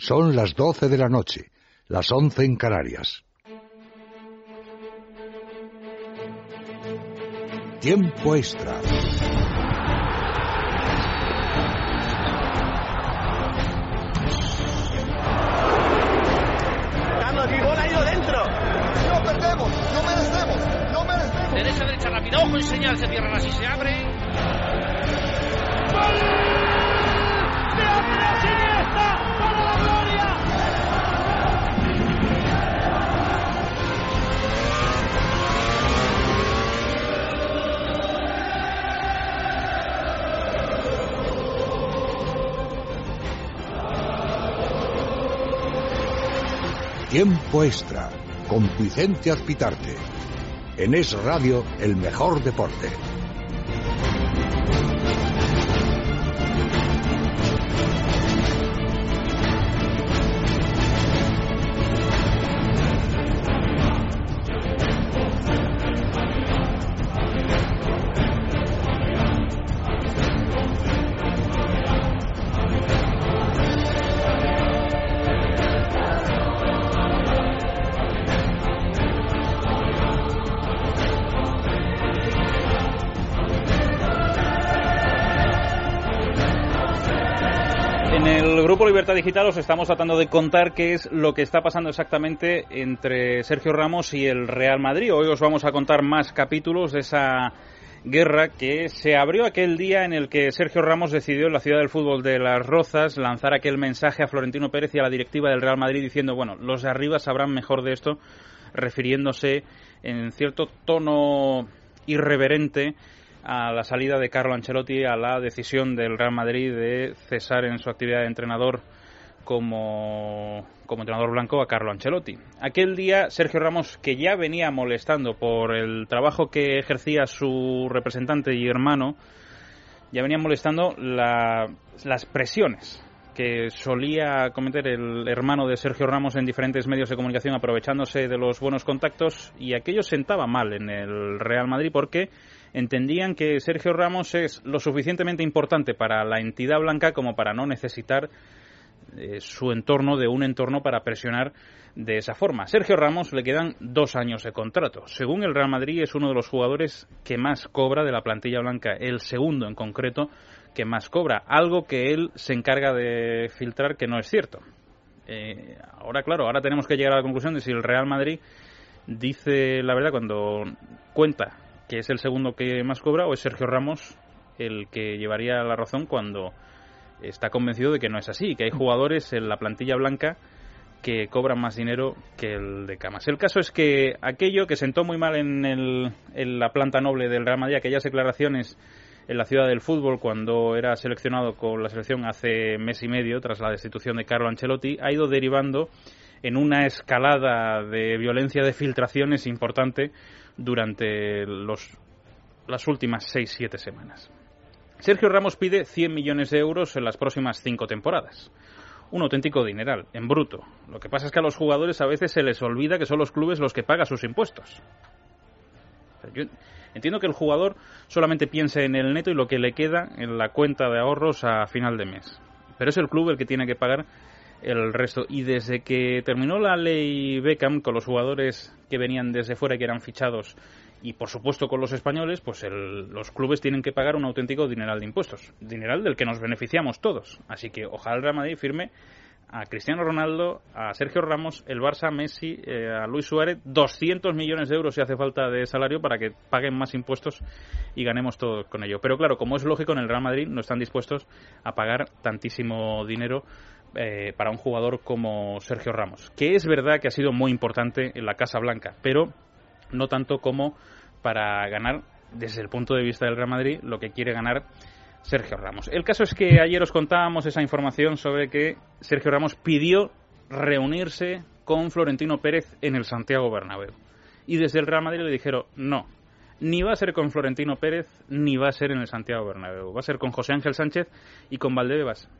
Son las doce de la noche, las once en Canarias. Tiempo extra. Carlos, mi bola ha ido dentro. No perdemos, no merecemos, no merecemos. Derecha, derecha, rápido, ojo y señal, se cierran así, se abre. ¡Gol! Tiempo extra con Vicente Azpitarte. En Es Radio, el mejor deporte. Libertad Digital os estamos tratando de contar qué es lo que está pasando exactamente entre Sergio Ramos y el Real Madrid. Hoy os vamos a contar más capítulos de esa guerra que se abrió aquel día en el que Sergio Ramos decidió en la ciudad del fútbol de Las Rozas lanzar aquel mensaje a Florentino Pérez y a la directiva del Real Madrid diciendo, bueno, los de arriba sabrán mejor de esto, refiriéndose en cierto tono irreverente a la salida de Carlo Ancelotti, a la decisión del Real Madrid de cesar en su actividad de entrenador como, como entrenador blanco a Carlo Ancelotti. Aquel día Sergio Ramos, que ya venía molestando por el trabajo que ejercía su representante y hermano, ya venía molestando la- las presiones que solía cometer el hermano de Sergio Ramos en diferentes medios de comunicación aprovechándose de los buenos contactos y aquello sentaba mal en el Real Madrid porque entendían que Sergio Ramos es lo suficientemente importante para la entidad blanca como para no necesitar eh, su entorno de un entorno para presionar de esa forma. Sergio Ramos le quedan dos años de contrato. Según el Real Madrid es uno de los jugadores que más cobra de la plantilla blanca, el segundo en concreto que más cobra, algo que él se encarga de filtrar que no es cierto. Eh, ahora, claro, ahora tenemos que llegar a la conclusión de si el Real Madrid dice la verdad cuando cuenta que es el segundo que más cobra o es Sergio Ramos el que llevaría la razón cuando está convencido de que no es así, que hay jugadores en la plantilla blanca que cobran más dinero que el de Camas. El caso es que aquello que sentó muy mal en, el- en la planta noble del Real Madrid, aquellas declaraciones en la ciudad del fútbol cuando era seleccionado con la selección hace mes y medio tras la destitución de Carlo Ancelotti, ha ido derivando en una escalada de violencia de filtraciones importante durante los, las últimas 6-7 semanas. Sergio Ramos pide 100 millones de euros en las próximas cinco temporadas. Un auténtico dineral, en bruto. Lo que pasa es que a los jugadores a veces se les olvida que son los clubes los que pagan sus impuestos. Yo entiendo que el jugador solamente piense en el neto y lo que le queda en la cuenta de ahorros a final de mes. Pero es el club el que tiene que pagar el resto. Y desde que terminó la ley Beckham con los jugadores que venían desde fuera y que eran fichados y por supuesto con los españoles, pues el- los clubes tienen que pagar un auténtico dineral de impuestos. Dineral del que nos beneficiamos todos. Así que ojalá el Real Madrid firme a Cristiano Ronaldo, a Sergio Ramos, el Barça, Messi, eh, a Luis Suárez, 200 millones de euros si hace falta de salario para que paguen más impuestos y ganemos todo con ello. Pero claro, como es lógico, en el Real Madrid no están dispuestos a pagar tantísimo dinero eh, para un jugador como Sergio Ramos, que es verdad que ha sido muy importante en la Casa Blanca, pero no tanto como para ganar desde el punto de vista del Real Madrid lo que quiere ganar Sergio Ramos. El caso es que ayer os contábamos esa información sobre que Sergio Ramos pidió reunirse con Florentino Pérez en el Santiago Bernabéu. Y desde el Real Madrid le dijeron, no, ni va a ser con Florentino Pérez, ni va a ser en el Santiago Bernabéu. Va a ser con José Ángel Sánchez y con Valdebebas,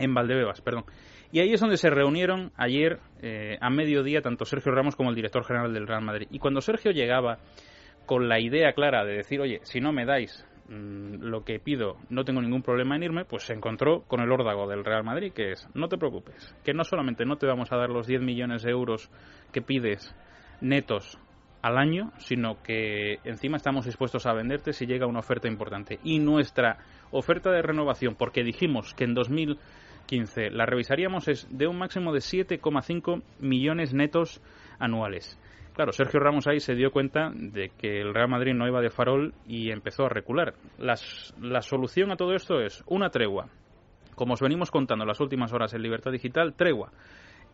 en Valdebebas, perdón. Y ahí es donde se reunieron ayer eh, a mediodía tanto Sergio Ramos como el director general del Real Madrid. Y cuando Sergio llegaba con la idea clara de decir, oye, si no me dais mm, lo que pido, no tengo ningún problema en irme, pues se encontró con el órdago del Real Madrid, que es, no te preocupes, que no solamente no te vamos a dar los 10 millones de euros que pides netos al año, sino que encima estamos dispuestos a venderte si llega una oferta importante. Y nuestra oferta de renovación, porque dijimos que en 2015 la revisaríamos, es de un máximo de 7,5 millones netos anuales. Claro, Sergio Ramos ahí se dio cuenta de que el Real Madrid no iba de farol y empezó a recular. Las, la solución a todo esto es una tregua. Como os venimos contando en las últimas horas en Libertad Digital, tregua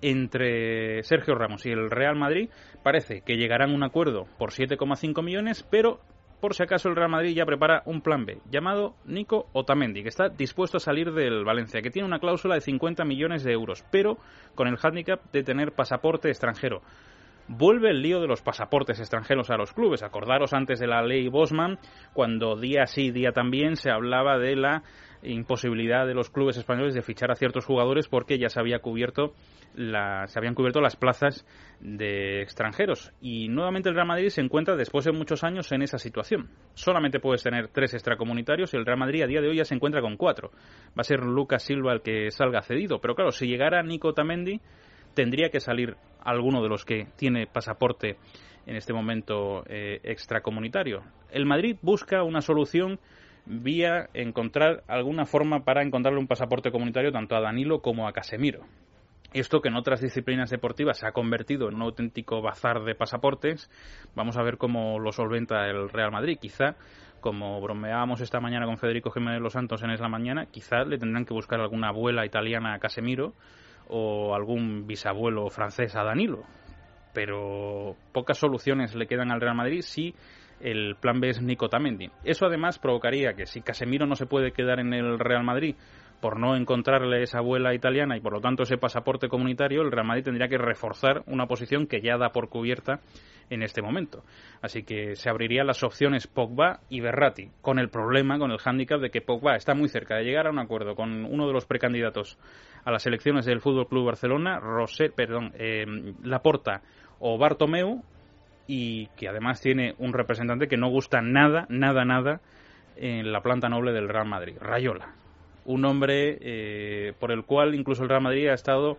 entre Sergio Ramos y el Real Madrid. Parece que llegarán a un acuerdo por 7,5 millones, pero por si acaso el Real Madrid ya prepara un plan B llamado Nico Otamendi, que está dispuesto a salir del Valencia, que tiene una cláusula de 50 millones de euros, pero con el hándicap de tener pasaporte extranjero. Vuelve el lío de los pasaportes extranjeros a los clubes. Acordaros antes de la ley Bosman, cuando día sí, día también se hablaba de la imposibilidad de los clubes españoles de fichar a ciertos jugadores porque ya se había cubierto se habían cubierto las plazas de extranjeros y nuevamente el Real Madrid se encuentra después de muchos años en esa situación. Solamente puedes tener tres extracomunitarios y el Real Madrid a día de hoy ya se encuentra con cuatro. Va a ser Lucas Silva el que salga cedido, pero claro, si llegara Nico Tamendi tendría que salir alguno de los que tiene pasaporte en este momento eh, extracomunitario. El Madrid busca una solución vía encontrar alguna forma para encontrarle un pasaporte comunitario tanto a Danilo como a Casemiro. Esto que en otras disciplinas deportivas se ha convertido en un auténtico bazar de pasaportes, vamos a ver cómo lo solventa el Real Madrid. Quizá, como bromeábamos esta mañana con Federico Jiménez Los Santos en esa mañana, quizá le tendrán que buscar alguna abuela italiana a Casemiro o algún bisabuelo francés a Danilo. Pero pocas soluciones le quedan al Real Madrid si el plan B es Nico Tamendi. Eso además provocaría que si Casemiro no se puede quedar en el Real Madrid por no encontrarle esa abuela italiana y por lo tanto ese pasaporte comunitario, el Real Madrid tendría que reforzar una posición que ya da por cubierta en este momento. Así que se abrirían las opciones Pogba y Berratti, con el problema, con el hándicap de que Pogba está muy cerca de llegar a un acuerdo con uno de los precandidatos a las elecciones del Fútbol Club Barcelona, Roser, perdón, eh, Laporta o Bartomeu, y que además tiene un representante que no gusta nada, nada, nada en la planta noble del Real Madrid, Rayola. Un hombre eh, por el cual incluso el Real Madrid ha estado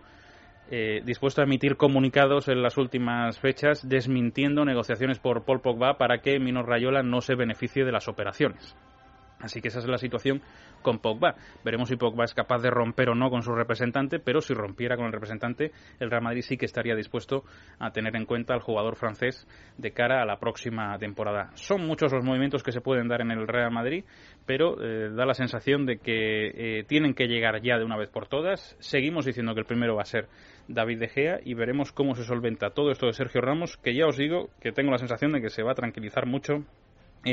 eh, dispuesto a emitir comunicados en las últimas fechas desmintiendo negociaciones por Paul Pogba para que Mino Rayola no se beneficie de las operaciones. Así que esa es la situación con Pogba. Veremos si Pogba es capaz de romper o no con su representante, pero si rompiera con el representante, el Real Madrid sí que estaría dispuesto a tener en cuenta al jugador francés de cara a la próxima temporada. Son muchos los movimientos que se pueden dar en el Real Madrid, pero eh, da la sensación de que eh, tienen que llegar ya de una vez por todas. Seguimos diciendo que el primero va a ser David De Gea y veremos cómo se solventa todo esto de Sergio Ramos, que ya os digo que tengo la sensación de que se va a tranquilizar mucho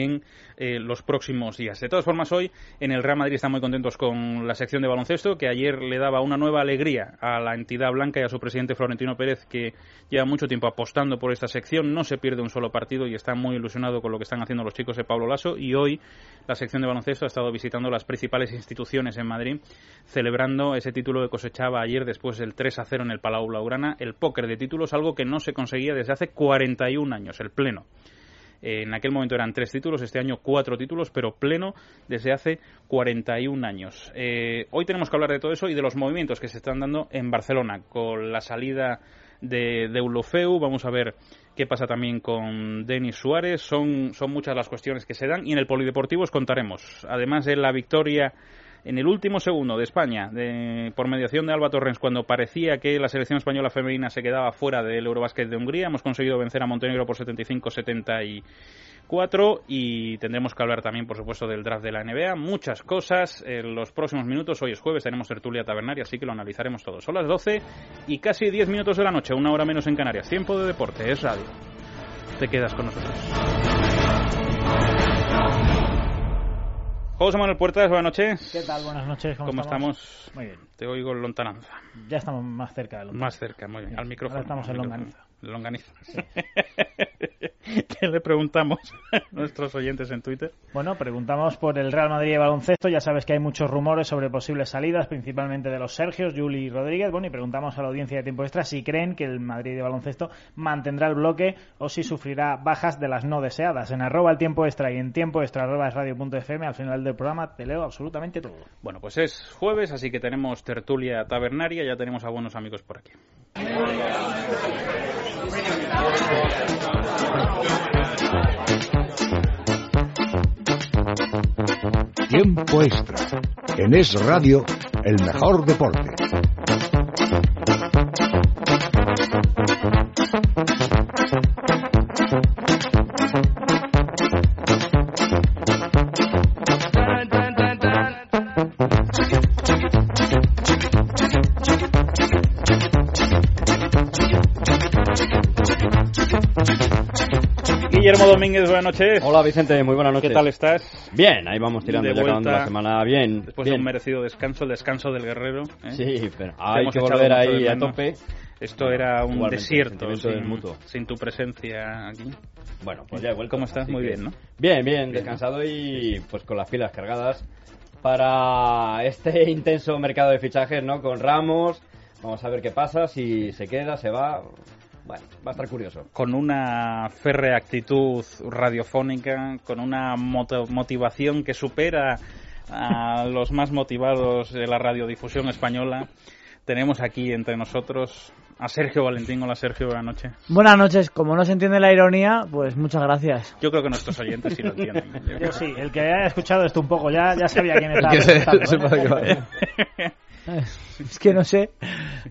en eh, los próximos días. De todas formas, hoy en el Real Madrid están muy contentos con la sección de baloncesto, que ayer le daba una nueva alegría a la entidad blanca y a su presidente Florentino Pérez, que lleva mucho tiempo apostando por esta sección, no se pierde un solo partido y está muy ilusionado con lo que están haciendo los chicos de Pablo Lasso. Y hoy la sección de baloncesto ha estado visitando las principales instituciones en Madrid, celebrando ese título que cosechaba ayer después del 3 a 0 en el Palau Blaugrana, el póker de títulos, algo que no se conseguía desde hace 41 años, el pleno en aquel momento eran tres títulos, este año cuatro títulos, pero pleno desde hace 41 años. Eh, hoy tenemos que hablar de todo eso y de los movimientos que se están dando en Barcelona con la salida de, de Ulofeu. Vamos a ver qué pasa también con Denis Suárez. Son, son muchas las cuestiones que se dan y en el Polideportivo os contaremos. Además de la victoria en el último segundo de España, por mediación de Alba Torrens, cuando parecía que la selección española femenina se quedaba fuera del Eurobásquet de Hungría, hemos conseguido vencer a Montenegro por 75-74 y tendremos que hablar también, por supuesto, del draft de la NBA. Muchas cosas en los próximos minutos. Hoy es jueves, tenemos tertulia tabernaria, así que lo analizaremos todo. Son las 12 y casi 10 minutos de la noche, una hora menos en Canarias. Tiempo de deporte, es radio. Te quedas con nosotros. José Manuel Puertas, buenas noches. ¿Qué tal? Buenas noches. ¿Cómo, estamos? Muy bien. Te oigo en lontananza. Ya estamos más cerca de lontananza. Más cerca, muy bien. Al micrófono. Ahora estamos en lontananza. longaniza. ¿Qué le preguntamos a nuestros oyentes en Twitter? Bueno, preguntamos por el Real Madrid de baloncesto. Ya sabes que hay muchos rumores sobre posibles salidas, principalmente de los Sergios, Juli y Rodríguez. Bueno, y preguntamos a la audiencia de tiempo extra si creen que el Madrid de baloncesto mantendrá el bloque o si sufrirá bajas de las no deseadas. En arroba el tiempo extra y en tiempo extra arroba es radio.fm al final del programa te leo absolutamente todo. Bueno, pues es jueves, así que tenemos tertulia tabernaria. Ya tenemos a buenos amigos por aquí. Tiempo extra. En Es Radio, el mejor deporte. Guillermo Domínguez, buenas noches. Hola Vicente, muy buenas noches. ¿Qué tal estás? Bien, ahí vamos tirando ya acabando la semana bien. Después bien. de un merecido descanso, el descanso del guerrero. ¿eh? Sí, pero hay que volver ahí a tope. Esto era un Igualmente, desierto sin, sin tu presencia aquí. Bueno, pues ya he vuelto. ¿Cómo estás? Muy bien, ¿no? Bien, bien, descansado y pues con las pilas cargadas para este intenso mercado de fichajes, ¿no? Con Ramos, vamos a ver qué pasa, si se queda, se va. Bueno, va a estar curioso. Con una férrea actitud radiofónica, con una motivación que supera a los más motivados de la radiodifusión española. Tenemos aquí entre nosotros a Sergio Valentín. Hola Sergio, buenas noches. Buenas noches. Como no se entiende la ironía, pues muchas gracias. Yo creo que nuestros oyentes sí lo entienden. Yo Yo sí, el que haya escuchado esto un poco ya, ya sabía quién estaba ¿eh? Es que no sé.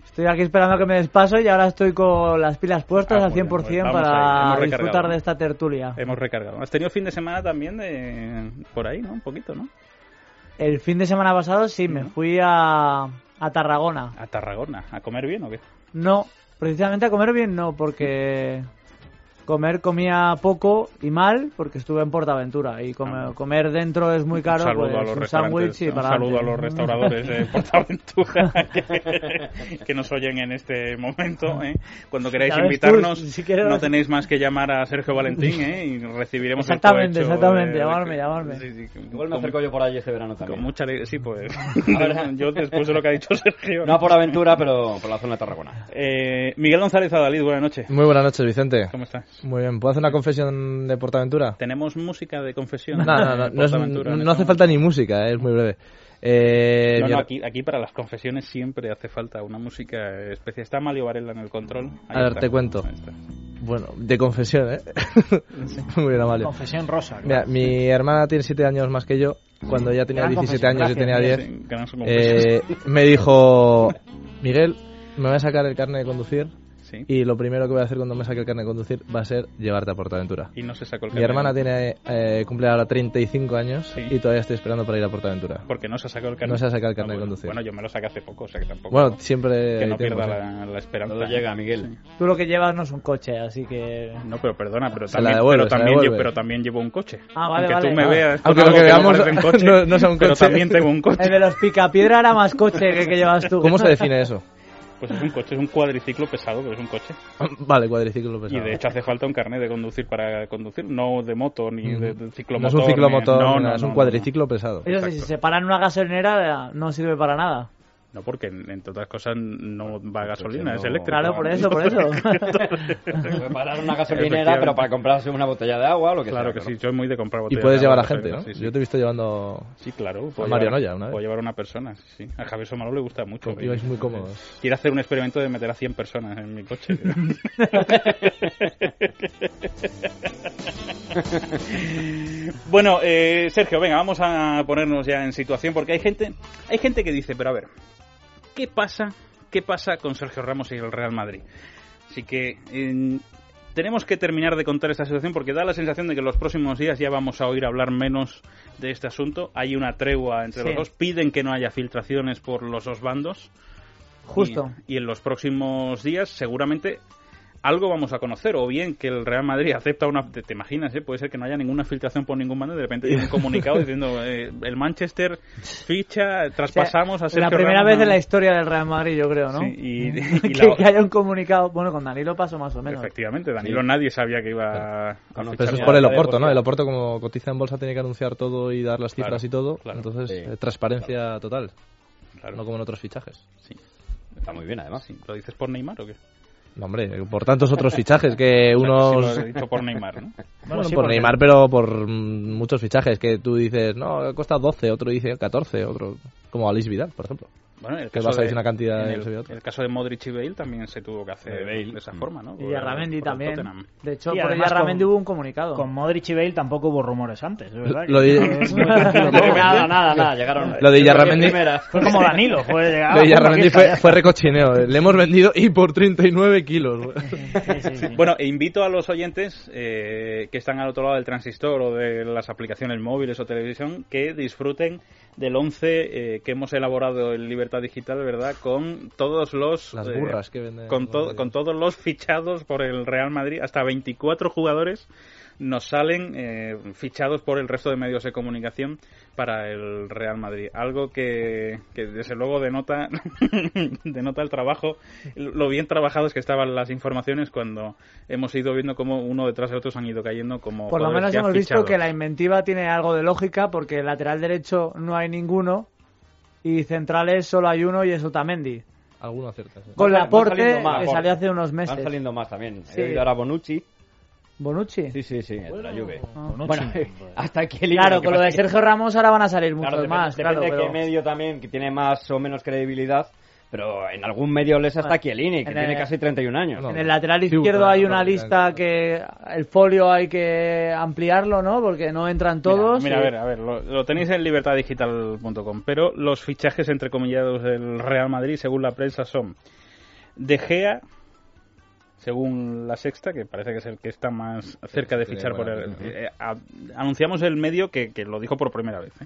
Estoy aquí esperando a que me despaso y ahora estoy con las pilas puestas Ah, al muy bien, 100% pues ahí, para disfrutar de esta tertulia. Hemos recargado. Has tenido fin de semana también de por ahí, ¿no? Un poquito, ¿no? El fin de semana pasado sí, me fui a, a Tarragona. A Tarragona. ¿A comer bien o qué? No, precisamente a comer bien no, porque comer comía poco y mal porque estuve en Portaventura y come- Ah. comer dentro es muy caro, un saludo pues a los un restaurantes, y un para saludo a los restauradores de Portaventura que, que nos oyen en este momento. ¿eh? Cuando queráis Ya ves tú, invitarnos, si quieres- no tenéis más que llamar a Sergio Valentín ¿eh? y recibiremos el Exactamente, cohecho exactamente, de- llamarme, llamarme. Sí, sí, con- Igual me con- acerco yo por allí este verano Con también. mucha alegría, sí, pues. Ahora- yo después de lo que ha dicho Sergio. No por aventura, pero por la zona de Tarragona. Eh, Miguel González Adalid, buenas noches. Muy buenas noches, Vicente. ¿Cómo estás? Muy bien, ¿puedo hacer una confesión de Portaventura? ¿Tenemos música de confesión? No, no, no, no, es- no este hace falta ni música, eh, es muy breve. Eh, No, no, aquí, aquí para las confesiones siempre hace falta una música especial. Está Mario Varela en el control. Ahí A ver, está. te cuento. Bueno, de confesión, ¿eh? muy bien, Amalio. Confesión rosa. Mira, claro. mi hermana tiene 7 años más que yo. Cuando ella tenía Gran 17 años y confesión, tenía gracias. 10, Sí, que no son confesiones. eh, me dijo, Miguel, me voy a sacar el carnet de conducir Sí. y lo primero que voy a hacer cuando me saque el carnet de conducir va a ser llevarte a Portaventura. Y no se sacó el Mi carnet. hermana tiene eh, cumple ahora 35 años Sí. y todavía estoy esperando para ir a Portaventura. Porque no se sacó el carnet. No se ha sacado el carnet Ah, de bueno. conducir. Bueno, yo me lo saqué hace poco, o sea que tampoco. Bueno, siempre que no tiempo, pierda sí. la, la esperanza. Todo llega, Miguel. Sí. Tú lo que llevas no es un coche, así que... No, pero perdona, pero también, devuelve, pero, también, pero llevo un coche. Ah, vale, Aunque vale. tú me Ah. veas Aunque lo que no veamos coche, no- no sea un pero coche. también tengo un coche. El de los Picapiedra era más coche que el que llevas tú. ¿Cómo se define eso? Pues es un coche, es un cuadriciclo pesado, pero es un coche. vale, cuadriciclo Y pesado. de hecho hace falta un carnet de conducir para conducir, no de moto ni de, de no ciclomotor. es un ni- ciclomotor, no, ni no, nada, es no, un no. cuadriciclo pesado. Eso sí, si se para en una gasolinera no sirve para nada. No, porque entre otras cosas no va a gasolina, es eléctrico. Claro, por eso, por eso. Puede parar una gasolinera, pero para comprarse una botella de agua o lo que Claro sea. que sí, soy muy de comprar Y botellas puedes de llevar agua a gente, ¿no? gasolina, Sí, sí. Yo te he visto llevando... Sí, claro. puedo Mario llevar- Noya, una vez. Puedo llevar a una persona, sí, sí. A Javier Somalo le gusta mucho. Ibais muy cómodos. Quiere hacer un experimento de meter a 100 personas en mi coche. bueno, eh, Sergio, venga, vamos a ponernos ya en situación porque hay gente, hay gente que dice, pero a ver, ¿qué pasa? ¿Qué pasa con Sergio Ramos y el Real Madrid? Así que eh, tenemos que terminar de contar esta situación porque da la sensación de que en los próximos días ya vamos a oír hablar menos de este asunto. Hay una tregua entre Sí. los dos, piden que no haya filtraciones por los dos bandos. Justo. Y, y en los próximos días seguramente algo vamos a conocer, o bien que el Real Madrid acepta una... Te, te imaginas, ¿eh? puede ser que no haya ninguna filtración por ningún bando y de repente hay un comunicado diciendo eh, el Manchester ficha, traspasamos a La primera Ramos, vez en ¿no? la historia del Real Madrid, yo creo, ¿no? Sí, y, y que, la- que haya un comunicado. Bueno, con Danilo pasó más o menos. Efectivamente, Danilo nadie sabía que iba a fichar Pero eso es por el Oporto, ¿no? El sí. Oporto como cotiza en bolsa tiene que anunciar todo y dar las Claro, cifras y todo. claro. Entonces, Sí. eh, transparencia total. Claro. No como en otros fichajes. Sí. Está muy bien, además. Sí. ¿Lo dices por Neymar o qué? No, hombre, por tantos otros fichajes que unos... Sí, lo he dicho por Neymar, ¿no? Bueno, sí, por Neymar, pero por muchos fichajes que tú dices, no, cuesta 12, otro dice 14, otro... Como Alice Vidal, por ejemplo. Bueno, en el Que caso vas a de- decir una cantidad en el, otro. el caso de Modric y Bale también se tuvo que hacer De Bale. de esa Mm. forma, ¿no? Y Por el también. De hecho, Sí, por con- hubo un comunicado. Con Modric y Bale tampoco hubo rumores antes, es verdad. Lo de- nada, nada, nada. Llegaron. Lo de Yarramendi-. Fue como Danilo, fue llegar. Lo de Yarramendi aquí fue, fue recochineo. Le hemos vendido y por 39 kilos. sí, sí. Bueno, e invito a los oyentes eh, que están al otro lado del transistor o de las aplicaciones móviles o televisión que disfruten del 11 eh, que hemos elaborado en Libertad Digital, ¿verdad? Con todos los... Las eh, burras que venden. con, to- con todos los fichados por el Real Madrid, hasta 24 jugadores nos salen eh, fichados por el resto de medios de comunicación para el Real Madrid. Algo que, que desde luego denota, denota el trabajo, lo bien trabajados que estaban las informaciones cuando hemos ido viendo cómo uno detrás de otros han ido cayendo como Por lo menos hemos visto que la inventiva tiene algo de lógica porque el lateral derecho no hay ninguno y centrales solo hay uno y es Otamendi. Alguno acierta. sí. Con Van Laporte que Laporte. salió hace unos Van meses. saliendo más también. Sí. He oído ahora Bonucci. Bonucci. Sí, sí, sí, el de la Juve. Ah. Bonucci. Bueno, hasta que Claro, con lo de Sergio Ramos ahora van a salir muchos Claro, depende, más. depende claro, de pero- qué medio también, que tiene más o menos credibilidad, pero en algún medio les hasta Bueno, Chiellini, que en tiene el- casi 31 años. No, En el lateral izquierdo bueno, hay una lista que el folio hay que ampliarlo, ¿no? Porque no entran todos. Mira, y- mira, a ver, a ver, lo, lo tenéis en libertaddigital.com, pero los fichajes entrecomillados del Real Madrid, según la prensa, son De Gea, según la sexta, que parece que es el que está más cerca de fichar por el... eh, a- anunciamos el medio que, que lo dijo por primera vez. ¿eh?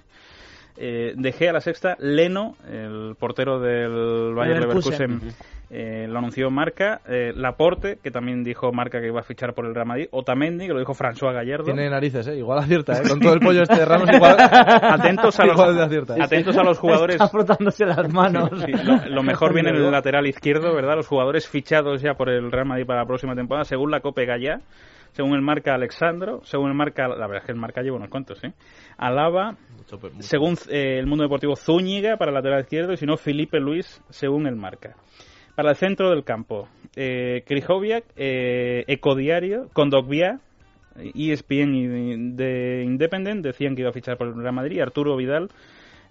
Eh, de Gea la sexta, Leno, el portero del Bayern Leverkusen. Leverkusen, eh, lo anunció Marca, eh, Laporte, que también dijo Marca que iba a fichar por el Real Madrid, Otamendi, que lo dijo François Gallardo. Tiene narices, ¿eh? Igual acierta, ¿eh? Con todo el pollo este de Ramos, igual... atentos a los, Igual acierta. atentos a los jugadores. Está frotándose las manos. Sí, lo, lo mejor viene en el lateral izquierdo, ¿verdad? Los jugadores fichados ya por el Real Madrid para la próxima temporada, según la Cope Gallá, según el marca Alexandro, según el marca, la verdad es que el marca lleva unos cuantos, ¿eh? Alaba. Según eh, el mundo deportivo Zúñiga para el lateral izquierdo y si no Felipe Luis, según el marca. Para el centro del campo, eh, Krychowiak, eh, Ecodiario, Condogbia, ESPN y de Independent decían que iba a fichar por el Real Madrid, y Arturo Vidal,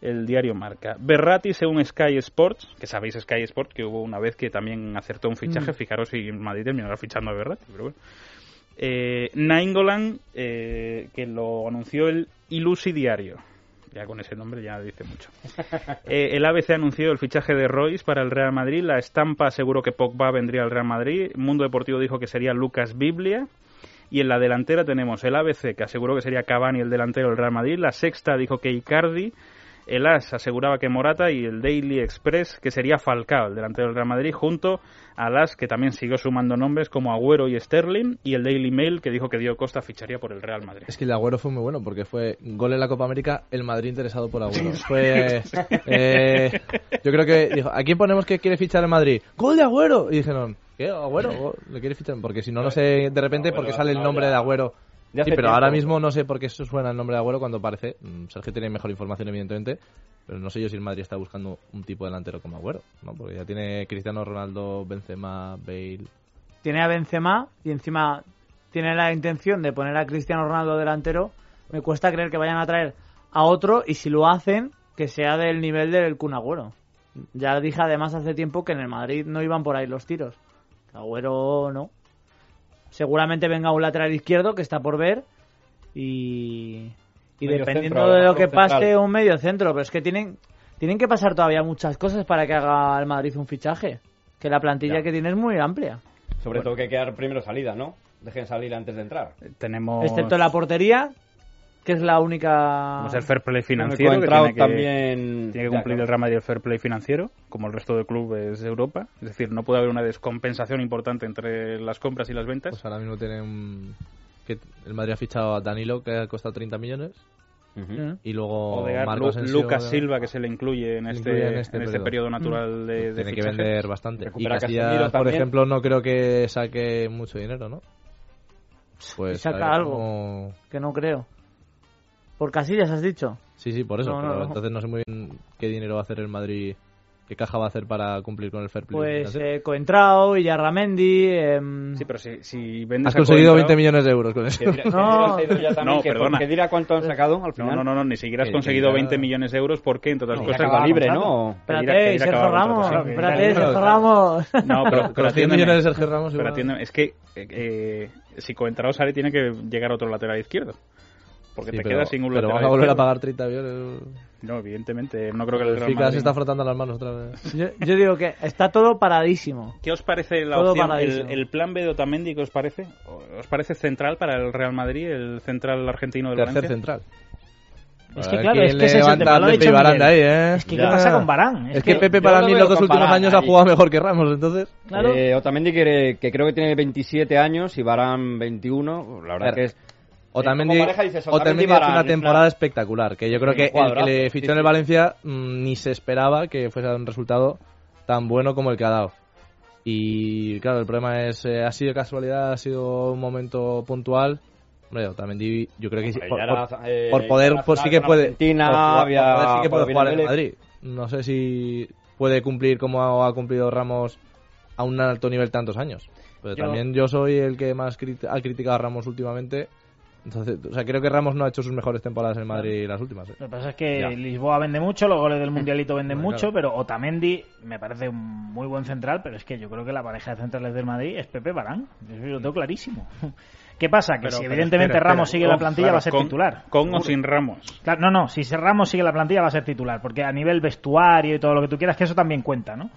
el diario Marca. Berratti, según Sky Sports, que sabéis Sky Sports, que hubo una vez que también acertó un fichaje, Mm. fijaros si Madrid terminará fichando a Berratti, pero bueno. Eh, Nainggolan, eh, que lo anunció el Ilusi Diario. Ya con ese nombre ya dice mucho. Eh, el ABC anunció el fichaje de Royce para el Real Madrid. La estampa aseguró que Pogba vendría al Real Madrid. Mundo Deportivo dijo que sería Lucas Biblia. Y en la delantera tenemos el ABC, que aseguró que sería Cavani el delantero del Real Madrid. La Sexta dijo que Icardi. El AS aseguraba que Morata y el Daily Express que sería Falcao, el delantero del Real Madrid, junto al AS que también siguió sumando nombres como Agüero y Sterling, y el Daily Mail que dijo que Dio Costa ficharía por el Real Madrid. Es que el Agüero fue muy bueno porque fue gol en la Copa América, el Madrid interesado por Agüero. Fue, eh, yo creo que dijo, ¿a quién ponemos que quiere fichar el Madrid? ¡Gol de Agüero! Y dijeron, ¿qué? ¿Agüero? ¿Go- ¿Le quiere fichar? Porque si no, no sé de repente por qué sale el nombre de Agüero. De hace Sí, pero tiempo. ahora mismo no sé por qué eso suena el nombre de Agüero cuando parece. mm, Sergio tiene mejor información, evidentemente. Pero no sé yo si el Madrid está buscando un tipo de delantero como Agüero, ¿no? Porque ya tiene Cristiano Ronaldo, Benzema, Bale. Tiene a Benzema y encima tiene la intención de poner a Cristiano Ronaldo delantero. Me cuesta creer que vayan a traer a otro y si lo hacen, que sea del nivel del Kun Agüero. Ya dije además hace tiempo que en el Madrid no iban por ahí los tiros. Agüero no. Seguramente venga un lateral izquierdo que está por ver y, y dependiendo centro, de lo que pase central. un medio centro, pero es que tienen tienen que pasar todavía muchas cosas para que haga el Madrid un fichaje, que la plantilla Ya. que tiene es muy amplia, Sobre todo que hay que dar primero salida, ¿no? Dejen salir antes de entrar. Tenemos... excepto la portería, que es la única. El fair play el financiero, que tiene que, también... tiene que Ya, cumplir claro. el Real Madrid el fair play financiero, como el resto de clubes de Europa. Es decir, no puede haber una descompensación importante entre las compras y las ventas. Pues ahora mismo tienen que el Madrid ha fichado a Danilo que ha costado 30 millones y luego Odegaard, Marcos Lu- Asensio, Lucas Silva, que se le incluye en le este, incluye en en este, este periodo, natural de, de tiene que fichajes. vender bastante. Recupera y Casillas, por ejemplo, no creo que saque mucho dinero, ¿no? Pues saca ver algo. Que no creo. Por Casillas has dicho. Sí, sí, por eso. No, no, pero no. entonces no sé muy bien qué dinero va a hacer el Madrid, qué caja va a hacer para cumplir con el fair play. Pues eh, Coentrao, Villarramendi. em, Sí, pero si, si vendes Has a conseguido Coentrao- 20 millones de euros con eso. Que dirá- que No. ya también No, que- perdona. que dirá cuánto han sacado al final. No, no, no, no, ni siquiera has conseguido que ya- 20 millones de euros porque, entre otras cosas, libre. ¿no? Espérate, Sergio Ramos. Espérate, Sergio. Ramos. No, pero, Con pero los 100 atiéndeme. millones de Sergio Ramos Pero es que eh, eh, si Coentrao sale tiene que llegar otro lateral izquierdo. Porque Sí, te pero, quedas sin un pero vamos a volver a pagar 30 millones. No, evidentemente, no creo que el Real Fica se Madrid- está frotando las manos otra vez. Yo, yo digo que está todo paradísimo. ¿Qué os parece la Todo opción, el, el plan B de Otamendi, qué os parece? ¿Os parece central para el Real Madrid, el central argentino del Tercer Valencia? central. Es que claro, es que ese es el ha Pepe Barán de ahí, ¿eh? Es que ¿qué Ya. pasa con Barán? Es que Pepe yo para mí veo los dos últimos años ha ahí. jugado mejor que Ramos, entonces... Claro. Eh, Otamendi que, que creo que tiene 27 años y Varane 21. La verdad Claro. que es... Pareja dices, Otamendi Otamendi ha hecho Varane, una temporada espectacular, que yo creo que el que le fichó sí. en el Valencia mm, ni se esperaba que fuese un resultado tan bueno como el que ha dado. Y claro, el problema es, eh, ha sido casualidad, ha sido un momento puntual. Hombre, Otamendi yo creo que sí, por, eh, poder pues sí que puede Argentina, por sí que puede jugar en Madrid. No sé si puede cumplir como ha, ha cumplido Ramos a un alto nivel tantos años. Pero Yo- también yo soy el que más crit- ha criticado a Ramos últimamente. Entonces, o sea, creo que Ramos no ha hecho sus mejores temporadas en Madrid las últimas. ¿eh? Lo que pasa es que Ya. Lisboa vende mucho, los goles del Mundialito venden Bueno, mucho, claro. pero Otamendi me parece un muy buen central, pero es que yo creo que la pareja de centrales del Madrid es Pepe Barán. Eso yo lo tengo clarísimo. ¿Qué pasa? Que Pero- si pero evidentemente espera, Ramos espera. sigue Con- la plantilla claro, va a ser con- titular. Con o sin Ramos. Claro, no, no, si se Ramos sigue la plantilla va a ser titular, porque a nivel vestuario y todo lo que tú quieras, que eso también cuenta, ¿no?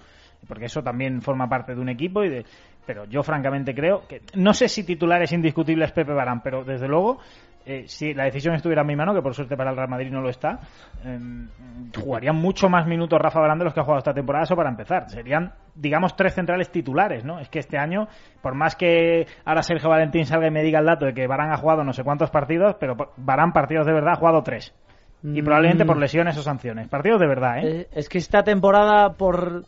Porque eso también forma parte de un equipo y de... Pero yo francamente creo que... No sé si titular es indiscutible es Pepe Barán, pero desde luego, eh, si la decisión estuviera en mi mano, que por suerte para el Real Madrid no lo está, eh, jugarían mucho más minutos Rafa Barán de los que ha jugado esta temporada, eso para empezar. Serían, digamos, tres centrales titulares, ¿no? Es que este año, por más que ahora Sergio Valentín salga y me diga el dato de que Barán ha jugado no sé cuántos partidos, pero Barán partidos de verdad ha jugado tres. Y probablemente Mm. por lesiones o sanciones. Partidos de verdad, ¿eh? Eh, Es que esta temporada por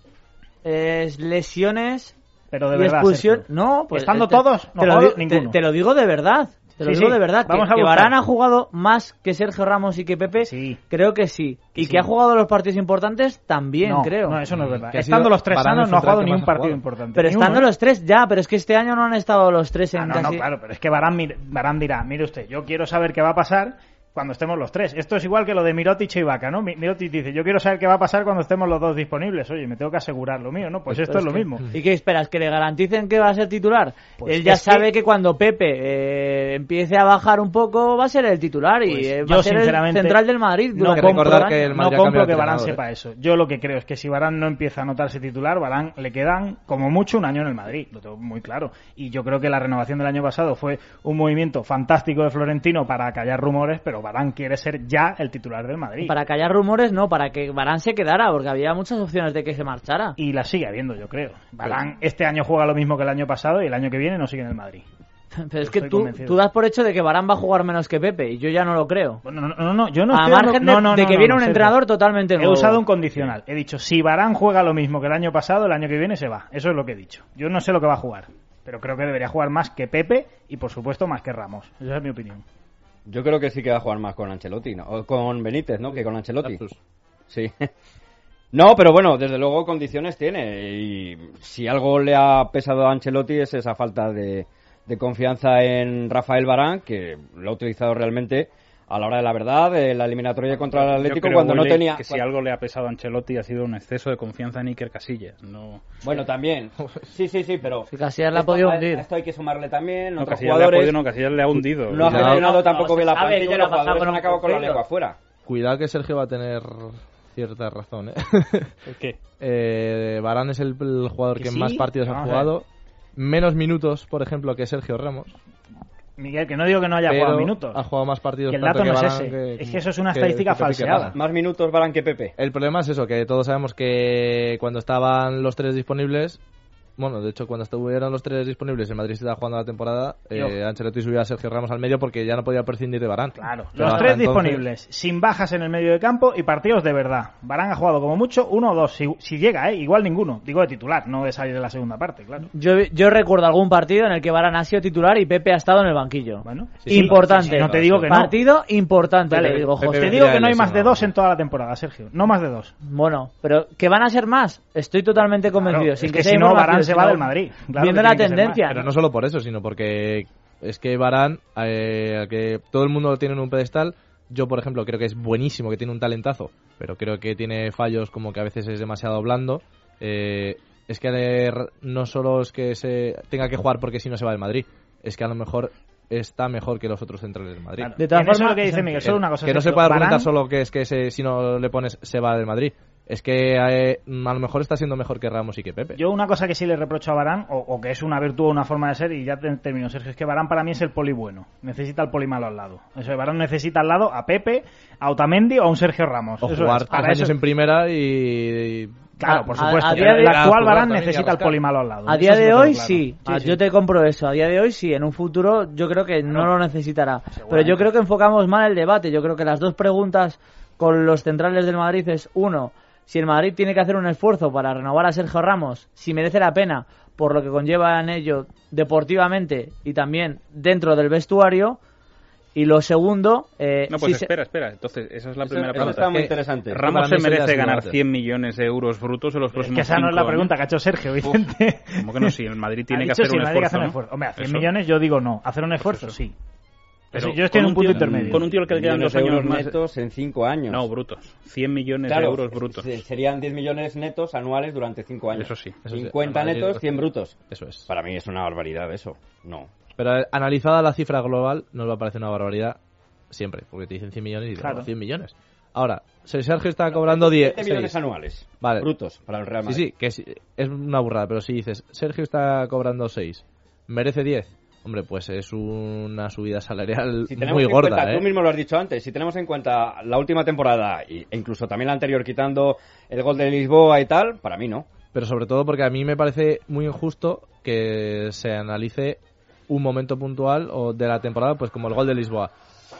eh, lesiones Pero de y verdad. expulsión, Sergio. no, pues Estando te- todos, no te, lo digo, ninguno. te- te lo digo de verdad. Te lo Sí, digo sí, de verdad. vamos que, a que buscar. Varane ha jugado más que Sergio Ramos y que Pepe, Sí. creo que sí. Que Y sí. que ha jugado los partidos importantes también, no, creo. No, eso no es verdad. Que Estando sido los tres sanos, no ha jugado ni un partido jugado. importante. Pero Ni estando uno, ¿eh? los tres ya, pero es que este año no han estado los tres en Ah, no, casi... no, claro, pero es que Barán, dirá, mire usted, yo quiero saber qué va a pasar cuando estemos los tres. Esto es igual que lo de Mirotic y Ibaka, ¿no? Mi- Mirotic dice, yo quiero saber qué va a pasar cuando estemos los dos disponibles. Oye, me tengo que asegurar lo mío, ¿no? Pues esto es lo que- mismo. ¿Y qué esperas? ¿Que le garanticen que va a ser titular? Pues Él ya que- sabe que... cuando Pepe eh, empiece a bajar un poco va a ser el titular y Pues eh, va yo a ser el central del Madrid. no que compro, que el Madrid compro que Barán sepa eso. Yo lo que creo es que si Barán no empieza a notarse titular, Barán le quedan como mucho un año en el Madrid, lo tengo muy claro. Y yo creo que la renovación del año pasado fue un movimiento fantástico de Florentino para callar rumores, pero Barán quiere ser ya el titular del Madrid. Para callar rumores, no, para que Barán se quedara, porque había muchas opciones de que se marchara. Y la sigue habiendo, yo creo. Barán este año juega lo mismo que el año pasado y el año que viene no sigue en el Madrid. Pero es que tú, convencido. tú das por hecho de que Barán va a jugar menos que Pepe, y yo ya no lo creo. No, no, no, yo no a margen de, no, no, de que viene un entrenador totalmente He nuevo. usado un condicional. He dicho, si Barán juega lo mismo que el año pasado, el año que viene se va. Eso es lo que he dicho. Yo no sé lo que va a jugar, pero creo que debería jugar más que Pepe y, por supuesto, más que Ramos. Esa es mi opinión. Yo creo que sí que va a jugar más con Ancelotti, ¿no? O con Benítez, ¿no? Que con Ancelotti. Lapsus. Sí. No, pero bueno, desde luego condiciones tiene. Y si algo le ha pesado a Ancelotti es esa falta de, de confianza en Rafael Barán, que lo ha utilizado realmente a la hora de la verdad, la eliminatoria contra el Atlético, creo, cuando no Willy, tenía... Que si algo le ha pesado a Ancelotti ha sido un exceso de confianza en Iker Casillas. No, Bueno, también. Sí, sí, sí, pero... Si Casillas la ha podido hundir. a Esto hay que sumarle también. no Casillas le ha jugadores... podido, no, Casillas le ha hundido. No ha gestionado No, tampoco no bien la plantilla ha los jugadores con acabado con la lengua afuera. Cuidado que Sergio va a tener cierta razón, ¿eh? ¿Qué? eh Barán es el, el jugador ¿Que que sí? más partidos ha Vamos a jugado. Menos minutos, por ejemplo, que Sergio Ramos. Miguel, que no digo que no haya pero jugado minutos. Ha jugado más partidos. Que el tanto dato no es ese. que- Es que eso es una que- estadística que falseada. Más minutos Barán que Pepe. El problema es eso, que todos sabemos que cuando estaban los tres disponibles, bueno, de hecho cuando estuvieron los tres disponibles, el Madrid estaba jugando la temporada, eh, Ancelotti subió a Sergio Ramos al medio porque ya no podía prescindir de Varane. Claro, Pero los tres entonces- disponibles, sin bajas en el medio de campo y partidos de verdad. Barán ha jugado como mucho uno o dos, si, si llega, ¿eh? igual ninguno. Digo de titular, no de salir de la segunda parte, claro. Yo, yo recuerdo algún partido en el que Varane ha sido titular y Pepe ha estado en el banquillo. Bueno, Sí, importante. sí, sí, no te digo que no. Partido importante, te digo, Pepe José. Te Pepe digo que no hay más de dos en toda la temporada, Sergio. No más de dos. Bueno, pero que van a ser más, estoy totalmente convencido. Claro, sin es que, si no, Varane se va del Madrid. Claro viendo la tendencia. Pero no solo por eso, sino porque es que Varane, eh, que todo el mundo lo tiene en un pedestal, yo por ejemplo creo que es buenísimo, que tiene un talentazo, pero creo que tiene fallos como que a veces es demasiado blando. Eh, es que no solo es que se tenga que jugar porque si no se va del Madrid, es que a lo mejor está mejor que los otros centrales del Madrid. Claro. De todas formas, lo que dice Miguel, solo una cosa. que no se puede argumentar solo que es que se- si no le pones se va del Madrid. Es que eh, a lo mejor está siendo mejor que Ramos y que Pepe. Yo una cosa que sí le reprocho a Barán, o, o que es una virtud o una forma de ser, y ya te- termino, Sergio, es que Barán para mí es el poli bueno. Necesita el poli malo al lado. Eso, Barán necesita al lado a Pepe, a Otamendi o a un Sergio Ramos. o Eso jugar es, tres para años eso- en primera y, Claro, por a- supuesto. a día de- el actual Barán necesita el poli malo al lado. A día de hoy claro. sí. Ah, sí. yo te compro eso. A día de hoy sí. En un futuro yo creo que no lo necesitará. Pero yo creo que enfocamos mal el debate. Yo creo que las dos preguntas con los centrales del Madrid es uno, si el Madrid tiene que hacer un esfuerzo para renovar a Sergio Ramos, si merece la pena por lo que conlleva en ello deportivamente y también dentro del vestuario. Y lo segundo, eh, No, pues si se- espera, espera. Entonces, esa es la Eso- primera eso pregunta. está muy interesante. Ramos se merece ganar debate. 100 millones de euros brutos en los próximos que esa no es la pregunta años. que ha hecho Sergio, Vicente. ¿Cómo que no? Si el Madrid tiene Ha que hacer si un hacer esfuerzo, esfuerzo. Hombre, a 100 Eso. millones yo digo no. ¿Hacer un esfuerzo? eso. Sí. Pero yo estoy en con un punto tío- intermedio. Con un tío que le quedan Millones dos años euros más. netos en 5 años. No, brutos. 100 millones Claro, de euros brutos. se- serían 10 millones netos anuales durante 5 años. Eso sí, eso sí. 50 Al Madrid netos, le 100 cuesta. brutos. Eso es. Para mí es una barbaridad eso. No. Pero eh, analizada la cifra global, nos va a parecer una barbaridad siempre, porque te dicen 100 millones y Claro. "Oh, 100 millones. Ahora, si Sergio está cobrando 10, 7 millones seis. anuales. Vale. Brutos para el Real Sí, Madrid. sí, que sí, es una burrada, pero si dices, Sergio está cobrando 6, merece 10, hombre, pues es una subida salarial Si muy gorda, cuenta, ¿eh? tú mismo lo has dicho antes, si tenemos en cuenta la última temporada e incluso también la anterior quitando el gol de Lisboa y tal, para mí no. Pero sobre todo porque a mí me parece muy injusto que se analice un momento puntual o de la temporada, pues como el gol de Lisboa.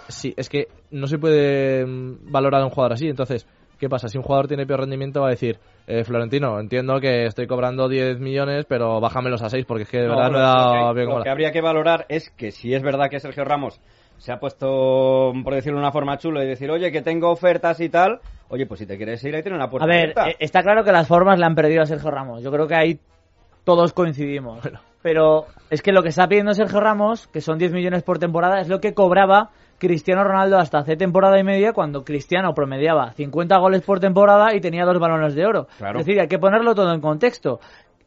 Sí, es que no se puede mm, valorar a un jugador así. Entonces, ¿qué pasa? Si un jugador tiene peor rendimiento, va a decir, eh, Florentino, entiendo que estoy cobrando 10 millones, pero bájamelos a 6 porque es que de No, verdad no he dado bien lo que habría que valorar es que si es verdad que Sergio Ramos se ha puesto, por decirlo de una forma chulo, y decir, oye, que tengo ofertas y tal, oye, pues si te quieres ir ahí tiene una puerta A ver, abierta. eh, está claro que las formas le han perdido a Sergio Ramos. Yo creo que ahí todos coincidimos. Pero es que lo que está pidiendo Sergio Ramos, que son 10 millones por temporada, es lo que cobraba Cristiano Ronaldo hasta hace temporada y media cuando Cristiano promediaba 50 goles por temporada y tenía dos balones de oro. Claro. Es decir, hay que ponerlo todo en contexto.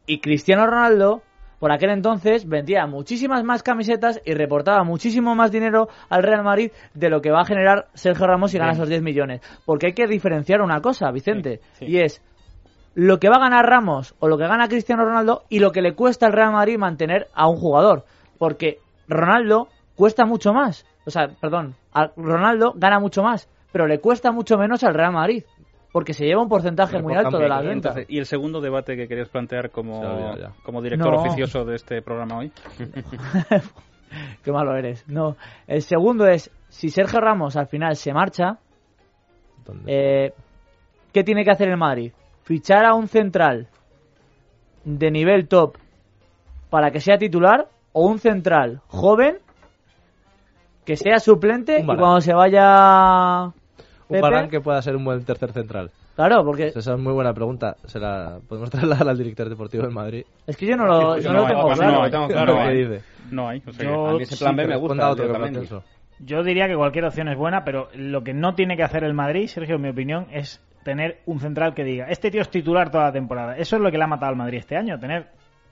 Y Cristiano Ronaldo, por aquel entonces, vendía muchísimas más camisetas y reportaba muchísimo más dinero al Real Madrid de lo que va a generar Sergio Ramos si gana esos 10 millones. Porque hay que diferenciar una cosa, Vicente, Sí, sí. y es lo que va a ganar Ramos o lo que gana Cristiano Ronaldo y lo que le cuesta al Real Madrid mantener a un jugador. Porque Ronaldo cuesta mucho más. O sea, perdón, a Ronaldo gana mucho más, pero le cuesta mucho menos al Real Madrid. Porque se lleva un porcentaje Pero muy alto de ventas. Entonces, ¿Y el segundo debate que querías plantear como, ya. como director No. oficioso de este programa hoy? Qué malo eres. No. El segundo es, si Sergio Ramos al final se marcha, ¿Dónde? eh, ¿qué tiene que hacer el Madrid? ¿Fichar a un central de nivel top para que sea titular o un central joven que sea suplente y cuando se vaya un? Varane que pueda ser un buen tercer central. Claro, porque Esa es muy buena pregunta. Se la podemos trasladar al director deportivo del Madrid. es que yo no lo, Sí, no no, lo tengo no, claro. no, lo tengo ¿Qué claro. es lo que ¿eh? dice? No hay. o sea que- Yo- A mí ese plan B me gusta. Otro que. Yo diría que cualquier opción es buena, pero lo que no tiene que hacer el Madrid, Sergio, en mi opinión, es tener un central que diga, este tío es titular toda la temporada. Eso es lo que le ha matado al Madrid este año, tener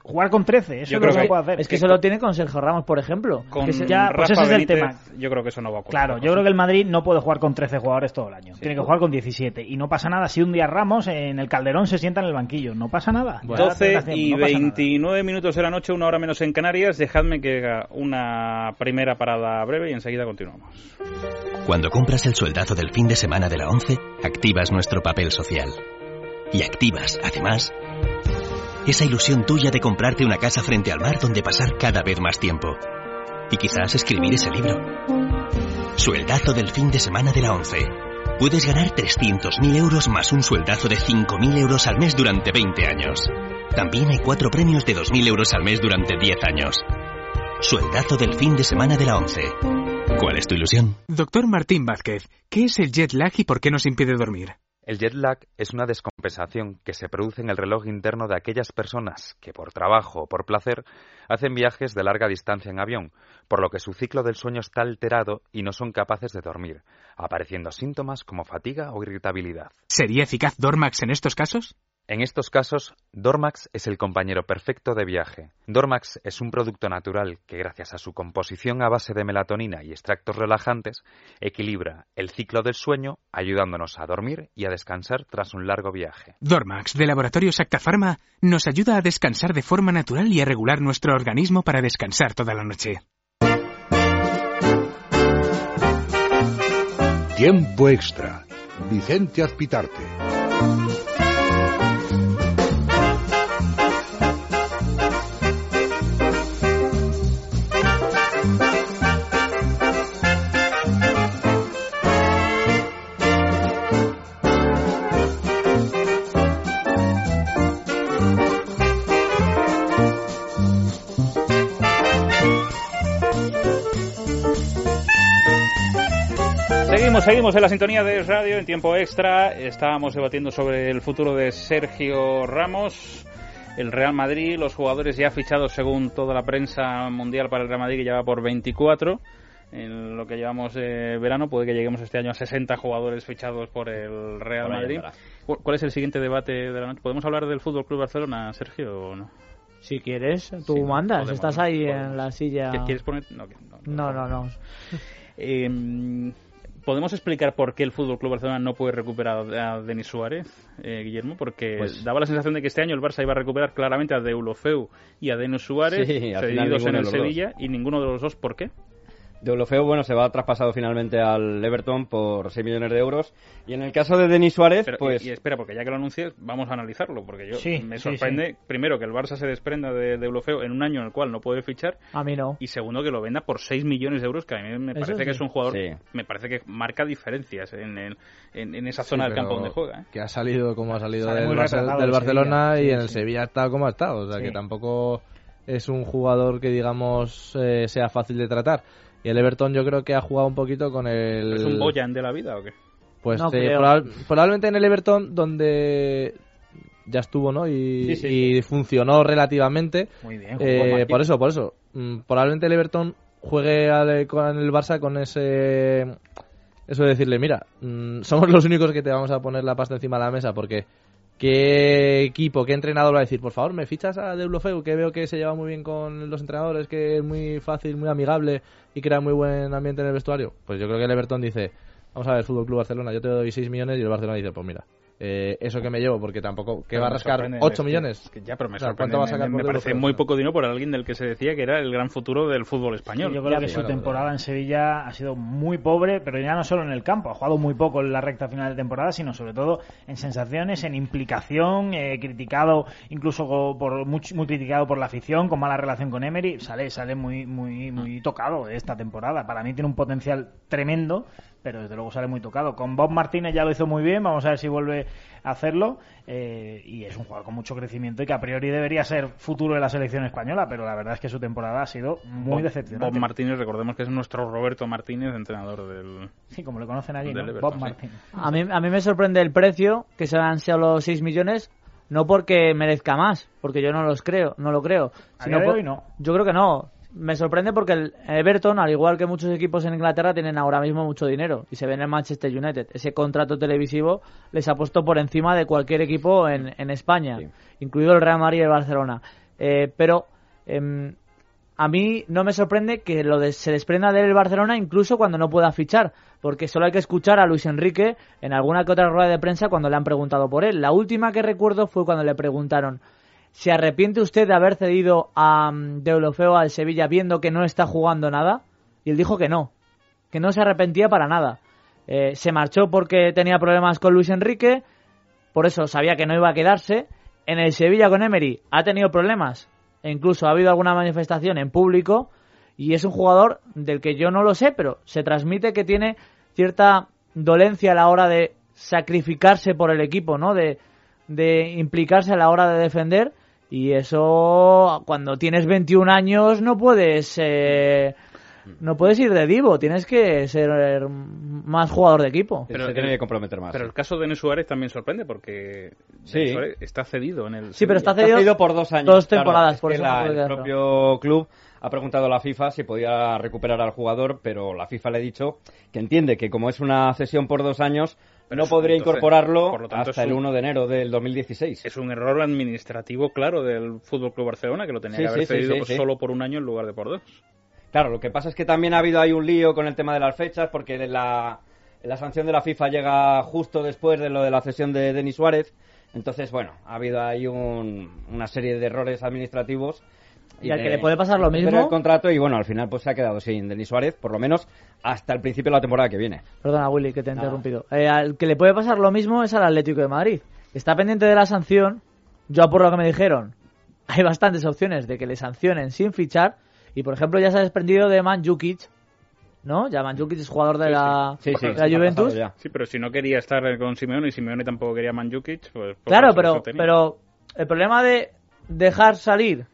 jugar con 13, eso Yo es creo lo que, que- puede hacer. Es que eso lo tiene con Sergio Ramos, por ejemplo. Con Que se- ya, pues ese es el tema. Yo creo que eso no va a ocurrir. Claro, yo creo que el Madrid no puede jugar con 13 jugadores todo el año. Tiene que jugar con 17. Y no pasa nada si un día Ramos en el Calderón se sienta en el banquillo. No pasa nada. Ya 12 tendrás tiempo, y no pasa nada. 29 minutos de la noche, una hora menos en Canarias. Dejadme que haga una primera parada breve y enseguida continuamos. Cuando compras el sueldazo del fin de semana de la 11, activas nuestro papel social. Y activas, además, esa ilusión tuya de comprarte una casa frente al mar donde pasar cada vez más tiempo. Y quizás escribir ese libro. Sueldazo del fin de semana de la 11. Puedes ganar 300.000 euros más un sueldazo de 5.000 euros al mes durante 20 años. También hay cuatro premios de 2.000 euros al mes durante 10 años. Sueldazo del fin de semana de la 11. ¿Cuál es tu ilusión? Doctor Martín Vázquez, ¿qué es el jet lag y por qué nos impide dormir? El jet lag es una descompensación que se produce en el reloj interno de aquellas personas que por trabajo o por placer hacen viajes de larga distancia en avión, por lo que su ciclo del sueño está alterado y no son capaces de dormir, apareciendo síntomas como fatiga o irritabilidad. ¿Sería eficaz Dormax en estos casos? En estos casos, Dormax es el compañero perfecto de viaje. Dormax es un producto natural que, gracias a su composición a base de melatonina y extractos relajantes, equilibra el ciclo del sueño, ayudándonos a dormir y a descansar tras un largo viaje. Dormax, de Laboratorios Actafarma, nos ayuda a descansar de forma natural y a regular nuestro organismo para descansar toda la noche. Tiempo extra. Vicente Azpitarte. Seguimos, seguimos en la sintonía de radio en tiempo extra. Estábamos debatiendo sobre el futuro de Sergio Ramos. El Real Madrid, los jugadores ya fichados según toda la prensa mundial para el Real Madrid, que ya va por 24. En lo que llevamos de verano, puede que lleguemos este año a 60 jugadores fichados por el Real Madrid. andará. ¿Cu- ¿Cuál es el siguiente debate de la noche? ¿Podemos hablar del Fútbol Club Barcelona, Sergio, o no? Si quieres, tú Sí, mandas. podemos, Estás ahí Podemos. en la silla. ¿Qui- ¿Quieres poner? No, no. No, no, no. Eh, ¿Podemos explicar por qué el Fútbol Club Barcelona no puede recuperar a Denis Suárez, eh, Guillermo? Porque Pues- daba la sensación de que este año el Barça iba a recuperar claramente a Deulofeu y a Denis Suárez, Sí, cedidos en el Sevilla, y ninguno de los dos, ¿por qué? De Olofeo, bueno, se va traspasado finalmente al Everton por 6 millones de euros. Y en el caso de Denis Suárez, Pero, pues... y, y espera, porque ya que lo anuncias, vamos a analizarlo, porque yo Sí, me sí, sorprende, primero, que el Barça se desprenda de Deulofeu en un año en el cual no puede fichar, A mí no. y segundo, que lo venda por 6 millones de euros, que a mí me parece que es un jugador, Sí. me parece que marca diferencias en, el- en, en esa Sí, zona del campo donde juega. ¿eh? Que ha salido como ha salido Sale del, Barcelona Sevilla. y en el sí. Sevilla ha estado como ha estado. O sea, Sí. que tampoco es un jugador que, digamos, eh, sea fácil de tratar. Y el Everton yo creo que ha jugado un poquito con el... ¿Es un Boyan de la vida o qué? Pues No eh, probablemente en el Everton donde ya estuvo, ¿no? Y, Sí, sí, y funcionó relativamente. Muy bien. Eh, por eso, por eso. Mm, probablemente el Everton juegue al- con el Barça con ese... Eso de decirle, mira, mm, somos los únicos que te vamos a poner la pasta encima de la mesa porque... ¿Qué equipo, qué entrenador va a decir? Por favor, me fichas a Deulofeu, que veo que se lleva muy bien con los entrenadores, que es muy fácil, muy amigable y crea muy buen ambiente en el vestuario. Pues yo creo que el Everton dice, vamos a ver, Fútbol Club Barcelona, yo te doy 6 millones y el Barcelona dice, pues mira, eh, eso que me llevo, porque tampoco, Pero va a rascar sorprende, 8 es que- millones. es que ya, pero me O sea, sorprende. ¿cuánto va a me- sacar me, por parece muy poco dinero por alguien del que se decía que era el gran futuro del fútbol español. Yo creo que sí, su bueno, temporada en Sevilla ha sido muy pobre, pero ya no solo en el campo, ha jugado muy poco en la recta final de temporada, sino sobre todo en sensaciones, en implicación, eh, criticado incluso por muy, muy criticado por la afición, con mala relación con Emery, sale sale muy muy muy tocado esta temporada. Para mí tiene un potencial tremendo, pero desde luego sale muy tocado. Con Bob Martínez ya lo hizo muy bien, vamos a ver si vuelve a hacerlo eh, y es un jugador con mucho crecimiento y que a priori debería ser futuro de la selección española, pero la verdad es que su temporada ha sido muy Bob- decepcionante. Bob Martínez, recordemos que es nuestro Roberto Martínez, entrenador del... Sí, como le conocen allí, Del ¿no? Everton, Bob sí. Martin. A mí, a mí me sorprende el precio, que sean solo 6 millones, no porque merezca más, porque yo no los creo, no lo creo. A sino día de por- hoy no. Yo creo que no. Me sorprende porque el Everton, al igual que muchos equipos en Inglaterra, tienen ahora mismo mucho dinero y se ven en Manchester United. Ese contrato televisivo les ha puesto por encima de cualquier equipo en, en España, Sí. incluido el Real Madrid y el Barcelona. Eh, pero em, a mí no me sorprende que lo de, se desprenda del Barcelona incluso cuando no pueda fichar, porque solo hay que escuchar a Luis Enrique en alguna que otra rueda de prensa cuando le han preguntado por él. La última que recuerdo fue cuando le preguntaron ¿Se arrepiente usted de haber cedido a um, Deulofeo al Sevilla viendo que no está jugando nada? Y él dijo que no, que no se arrepentía para nada. Eh, se marchó porque tenía problemas con Luis Enrique, por eso sabía que no iba a quedarse. En el Sevilla con Emery ha tenido problemas, e incluso ha habido alguna manifestación en público, y es un jugador del que yo no lo sé, pero se transmite que tiene cierta dolencia a la hora de sacrificarse por el equipo, ¿no? De, de implicarse a la hora de defender y eso, cuando tienes 21 años, no puedes, eh, no puedes ir de divo, tienes que ser más jugador de equipo. Pero se tiene que comprometer más. Pero el caso de Denis Suárez también sorprende porque Sí. Suárez está cedido en el. Sí, pero está cedido por dos años. Dos claro. temporadas, Es por que eso la- el propio club ha preguntado a la FIFA si podía recuperar al jugador, pero la FIFA le ha dicho que entiende que como es una cesión por dos años, Pero no podría incorporarlo por lo tanto, hasta el un- 1 de enero del 2016. Es un error administrativo claro del Fútbol Club Barcelona que lo tenía Sí, que haber cedido sí. solo por un año en lugar de por dos. Claro, lo que pasa es que también ha habido ahí un lío con el tema de las fechas, porque la, la sanción de la FIFA llega justo después de lo de la cesión de Denis Suárez. Entonces, bueno, ha habido ahí un- una serie de errores administrativos. Y al de- que le puede pasar lo mismo- el contrato y bueno, al final pues se ha quedado sin Denis Suárez, por lo menos hasta el principio de la temporada que viene. Perdona, Willy, que te he Nada. interrumpido. Eh, al que le puede pasar lo mismo es al Atlético de Madrid. Está pendiente de la sanción. Yo, por lo que me dijeron, hay bastantes opciones de que le sancionen sin fichar. Y, por ejemplo, ya se ha desprendido de Mandzukic, ¿no? Ya Mandzukic es jugador de la, Sí, sí, de la sí, Juventus. Sí, pero si no quería estar con Simeone y Simeone tampoco quería a Mandzukic, pues... por Claro, pero, pero el problema de dejar salir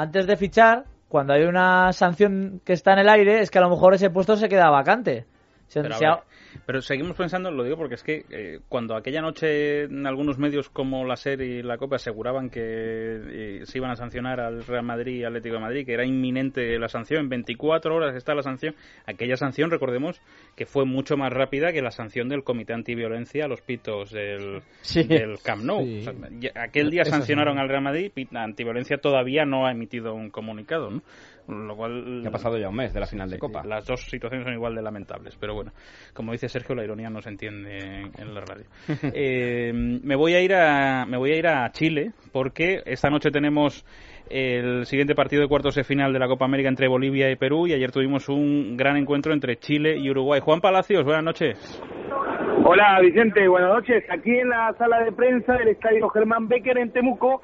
antes de fichar, cuando hay una sanción que está en el aire, es que a lo mejor ese puesto se queda vacante. Se- se ha- pero seguimos pensando, lo digo porque es que eh, cuando aquella noche en algunos medios como la SER y la COPE aseguraban que eh, se iban a sancionar al Real Madrid y Atlético de Madrid, que era inminente la sanción, en 24 horas está la sanción, aquella sanción, recordemos, que fue mucho más rápida que la sanción del Comité Antiviolencia a los pitos del, Sí. del Camp Nou. Sí. O sea, ya- aquel día Eso sancionaron sí. al Real Madrid, y Antiviolencia todavía no ha emitido un comunicado, ¿no? Lo cual... Que ha pasado ya un mes de la final de Sí, Copa. sí, las dos situaciones son igual de lamentables, pero bueno, como dice Sergio, la ironía no se entiende en, en la radio. Eh, me voy a ir a me voy a ir a Chile porque esta noche tenemos el siguiente partido de cuartos de final de la Copa América entre Bolivia y Perú y ayer tuvimos un gran encuentro entre Chile y Uruguay. Juan Palacios, buenas noches. Hola Vicente, buenas noches. Aquí en la sala de prensa del Estadio Germán Becker en Temuco.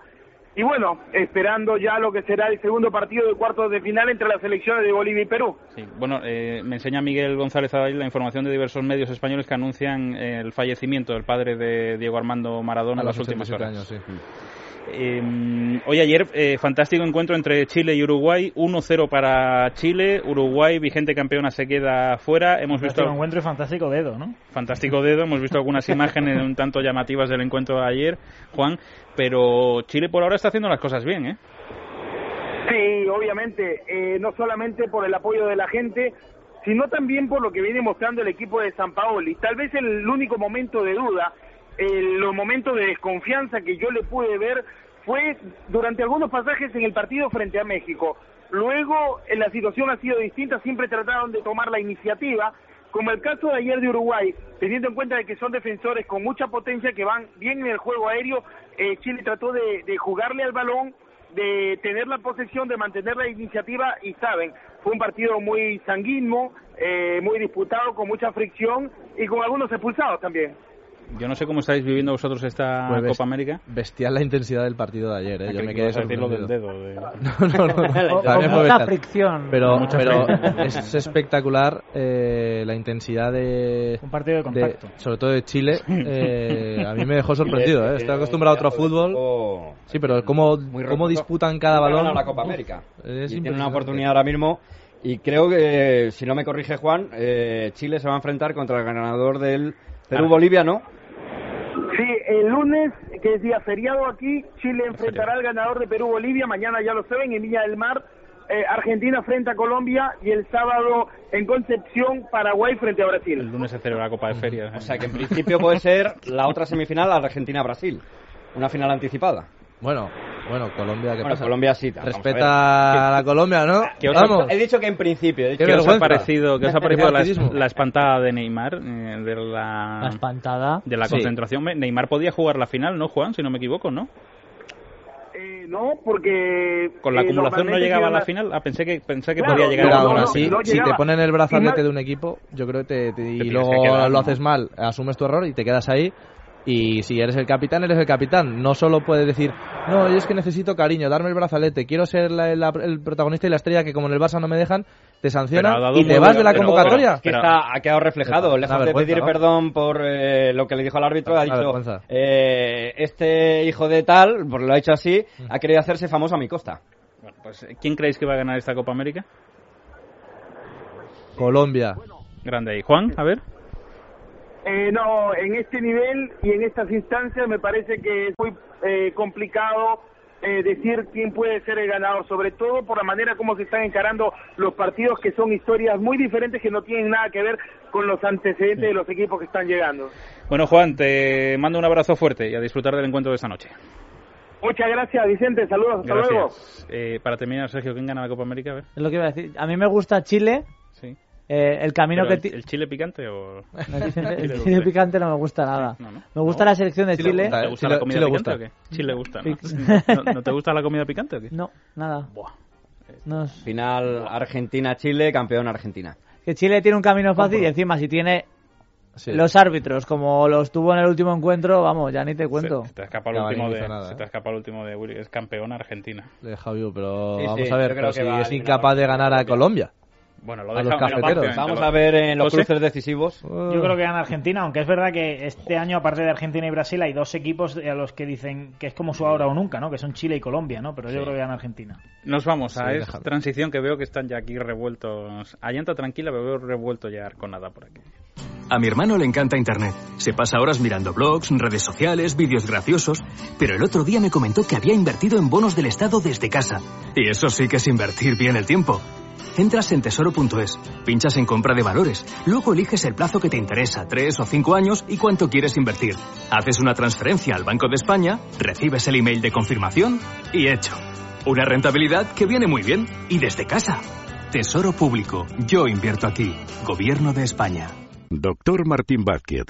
Y bueno, esperando ya lo que será el segundo partido de cuartos de final entre las selecciones de Bolivia y Perú. Sí, bueno, eh, me enseña Miguel González Adal la información de diversos medios españoles que anuncian eh, el fallecimiento del padre de Diego Armando Maradona en las últimas 87 horas. años, sí. Eh, hoy ayer, eh, fantástico encuentro entre Chile y Uruguay, 1-0 para Chile, Uruguay, vigente campeona, se queda fuera. Hemos visto Fantástico encuentro y fantástico dedo, ¿no? fantástico dedo, hemos visto algunas imágenes un tanto llamativas del encuentro de ayer, Juan, pero Chile por ahora está haciendo las cosas bien, ¿eh? Sí, obviamente, eh, no solamente por el apoyo de la gente, sino también por lo que viene mostrando el equipo de San Paoli. Tal vez el único momento de duda, el, los momentos de desconfianza que yo le pude ver fue durante algunos pasajes en el partido frente a México. Luego eh, la situación ha sido distinta, siempre trataron de tomar la iniciativa, como el caso de ayer de Uruguay, teniendo en cuenta de que son defensores con mucha potencia que van bien en el juego aéreo, eh, Chile trató de, jugarle al balón, de tener la posesión, de mantener la iniciativa y saben, fue un partido muy sanguíneo, eh, muy disputado, con mucha fricción y con algunos expulsados también. Yo no sé cómo estáis viviendo vosotros esta Fue bes- Copa América. Bestial la intensidad del partido de ayer, ¿eh? Yo me que quedé lo del sorprendido. dedo, de- No, no, no. O- También fue mucha fricción. Pero, Mucha pero fricción. es espectacular eh, la intensidad de, Un partido de de- contacto. sobre todo de Chile. eh, a mí me dejó sorprendido. ¿eh? Estoy acostumbrado a otro fútbol. Sí, pero cómo, Muy cómo disputan cada balón. la Copa América. Es y tiene una oportunidad ahora mismo. Y creo que, si no me corrige Juan, eh, Chile se va a enfrentar contra el ganador del Perú-Bolivia, ¿no? Sí, el lunes, que es día feriado aquí, Chile enfrentará al ganador de Perú-Bolivia, mañana ya lo saben, en Viña del Mar, eh, Argentina frente a Colombia y el sábado en Concepción, Paraguay frente a Brasil. El lunes se celebra la Copa de Ferias. ¿eh? O sea que en principio puede ser la otra semifinal Argentina-Brasil. Una final anticipada. Bueno, Bueno, Colombia, ¿qué Bueno, pasa? Colombia sí, a Respeta a la Colombia, ¿no? ¿Qué os Vamos. He dicho que en principio. he dicho Qué ¿Qué que- os ha parecido, qué os ha parecido la, espantada de Neymar eh, de la, La espantada. de la Sí. concentración? Neymar podía jugar la final, ¿no, Juan? Si no me equivoco, ¿no? Eh, no, porque... Con la eh, acumulación no llegaba a la final. Ah, pensé que pensé que Claro, podía llegar Pero aún así, no si te ponen el brazalete de un equipo, yo creo que te, te- y luego que quedar, lo ¿no? haces mal, asumes tu error y te quedas ahí. Y si eres el capitán, eres el capitán. No solo puedes decir, no, yo es que necesito cariño, darme el brazalete, quiero ser la- la- el protagonista y la estrella que como en el Barça no me dejan, te sancionan y te vas de la pero- convocatoria. que Pero- está, ha quedado reflejado. Lejos de pedir ¿no? perdón por eh, lo que le dijo al árbitro, ha dicho: eh, Este hijo de tal, por lo ha hecho así, ha querido hacerse famoso a mi costa. Bueno, pues, eh, ¿Quién creéis que va a ganar esta Copa América? Colombia. Grande ahí. Juan, a ver. Eh, no, en este nivel y en estas instancias me parece que es muy eh, complicado eh, decir quién puede ser el ganador, sobre todo por la manera como se están encarando los partidos, que son historias muy diferentes que no tienen nada que ver con los antecedentes de los equipos que están llegando. Bueno, Juan, te mando un abrazo fuerte y a disfrutar del encuentro de esta noche. Muchas gracias, Vicente. Saludos. Hasta luego. Gracias. Eh, para terminar, Sergio, ¿quién gana la Copa América? A ver. Es lo que iba a decir. A mí me gusta Chile. Eh, el camino Pero que... el, el chile picante o...? No, el chile- el chile picante no me gusta nada. No, no. Me gusta la selección de Chile Chile. gusta, ¿Te gusta Chile- la comida Chile picante gusta. o qué? Chile gusta, ¿no? ¿no? ¿No te gusta la comida picante o qué? No, nada. Buah. No es- Final Argentina-Chile, campeón Argentina. Que Chile tiene un camino fácil y encima si tiene Sí. los árbitros como los tuvo en el último encuentro, vamos, ya ni te cuento. Se, se te ha escapado el Ya, último de, hizo nada, se ¿eh? te el último de Willy, es campeón Argentina. Le deja vivo, pero Sí, vamos sí, a ver, pero que si es incapaz de ganar a Colombia. Bueno, lo A los cafeteros. Vamos a ver en los José. cruces decisivos. Yo creo que gana Argentina, aunque es verdad que este año, aparte de Argentina y Brasil, hay dos equipos a los que dicen que es como su ahora o nunca, ¿no? Que son Chile y Colombia, ¿no? Pero yo creo que gana Argentina. Nos vamos a Sí, déjalo. transición que veo que están ya aquí revueltos. A llanta tranquila, pero veo revuelto ya con nada por aquí. A mi hermano le encanta Internet. Se pasa horas mirando blogs, redes sociales, vídeos graciosos, pero el otro día me comentó que había invertido en bonos del Estado desde casa. Y eso sí que es invertir bien el tiempo. Entras en tesoro.es, pinchas en compra de valores, luego eliges el plazo que te interesa, tres o cinco años y cuánto quieres invertir. Haces una transferencia al Banco de España, recibes el email de confirmación y hecho. Una rentabilidad que viene muy bien y desde casa. Tesoro Público, yo invierto aquí. Gobierno de España. Doctor Martín Vázquez,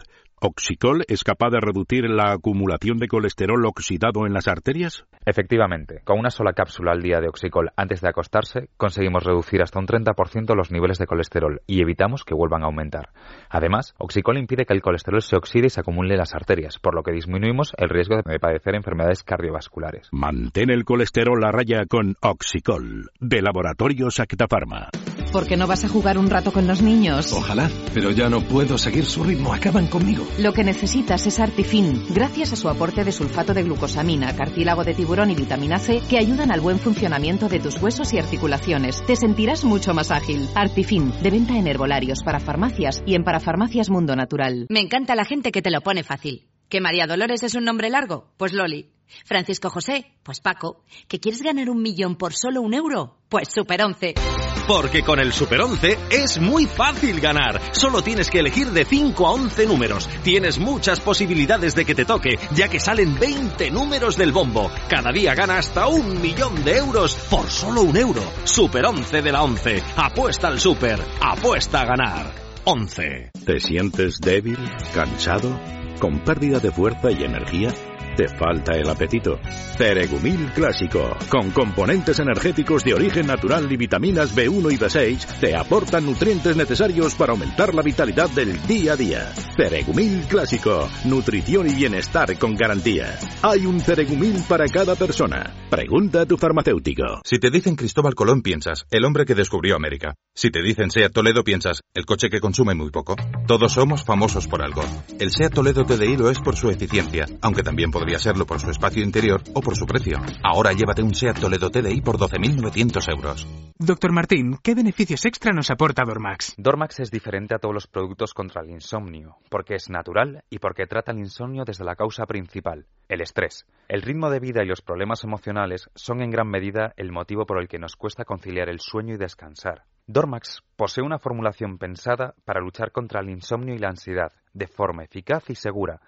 ¿Oxicol es capaz de reducir la acumulación de colesterol oxidado en las arterias? Efectivamente, con una sola cápsula al día de Oxicol antes de acostarse, conseguimos reducir hasta un 30% los niveles de colesterol y evitamos que vuelvan a aumentar. Además, Oxicol impide que el colesterol se oxide y se acumule en las arterias, por lo que disminuimos el riesgo de padecer enfermedades cardiovasculares. Mantén el colesterol a raya con Oxicol, de Laboratorios Acta Pharma. ¿Por qué no vas a jugar un rato con los niños? Ojalá, pero ya no puedo seguir su ritmo, acaban conmigo. Lo que necesitas es Artifin, gracias a su aporte de sulfato de glucosamina, cartílago de tiburón y vitamina C que ayudan al buen funcionamiento de tus huesos y articulaciones. Te sentirás mucho más ágil. Artifin, de venta en herbolarios para farmacias y en parafarmacias Mundo Natural. Me encanta la gente que te lo pone fácil. ¿Que María Dolores es un nombre largo? Pues Loli. Francisco José? Pues Paco. ¿Que quieres ganar un millón por solo un euro? Pues Super 11. Porque con el Super 11 es muy fácil ganar. Solo tienes que elegir de 5 a 11 números. Tienes muchas posibilidades de que te toque, ya que salen 20 números del bombo. Cada día gana hasta un millón de euros por solo un euro. Super 11 de la 11. Apuesta al Super. Apuesta a ganar. 11. ¿Te sientes débil, cansado, con pérdida de fuerza y energía? ¿Te falta el apetito? Ceregumil Clásico, con componentes energéticos de origen natural y vitaminas B1 y B6, te aportan nutrientes necesarios para aumentar la vitalidad del día a día. Ceregumil Clásico, nutrición y bienestar con garantía. Hay un Ceregumil para cada persona. Pregunta a tu farmacéutico. Si te dicen Cristóbal Colón, piensas, el hombre que descubrió América. Si te dicen Seat Toledo, piensas, el coche que consume muy poco. Todos somos famosos por algo. El Seat Toledo TDI lo es por su eficiencia, aunque también podría serlo por su espacio interior o por su precio. Ahora llévate un Seat Toledo TDI por 12.900 euros. Doctor Martín, ¿qué beneficios extra nos aporta Dormax? Dormax es diferente a todos los productos contra el insomnio, porque es natural y porque trata el insomnio desde la causa principal, el estrés. El ritmo de vida y los problemas emocionales son en gran medida el motivo por el que nos cuesta conciliar el sueño y descansar. Dormax posee una formulación pensada para luchar contra el insomnio y la ansiedad, de forma eficaz y segura.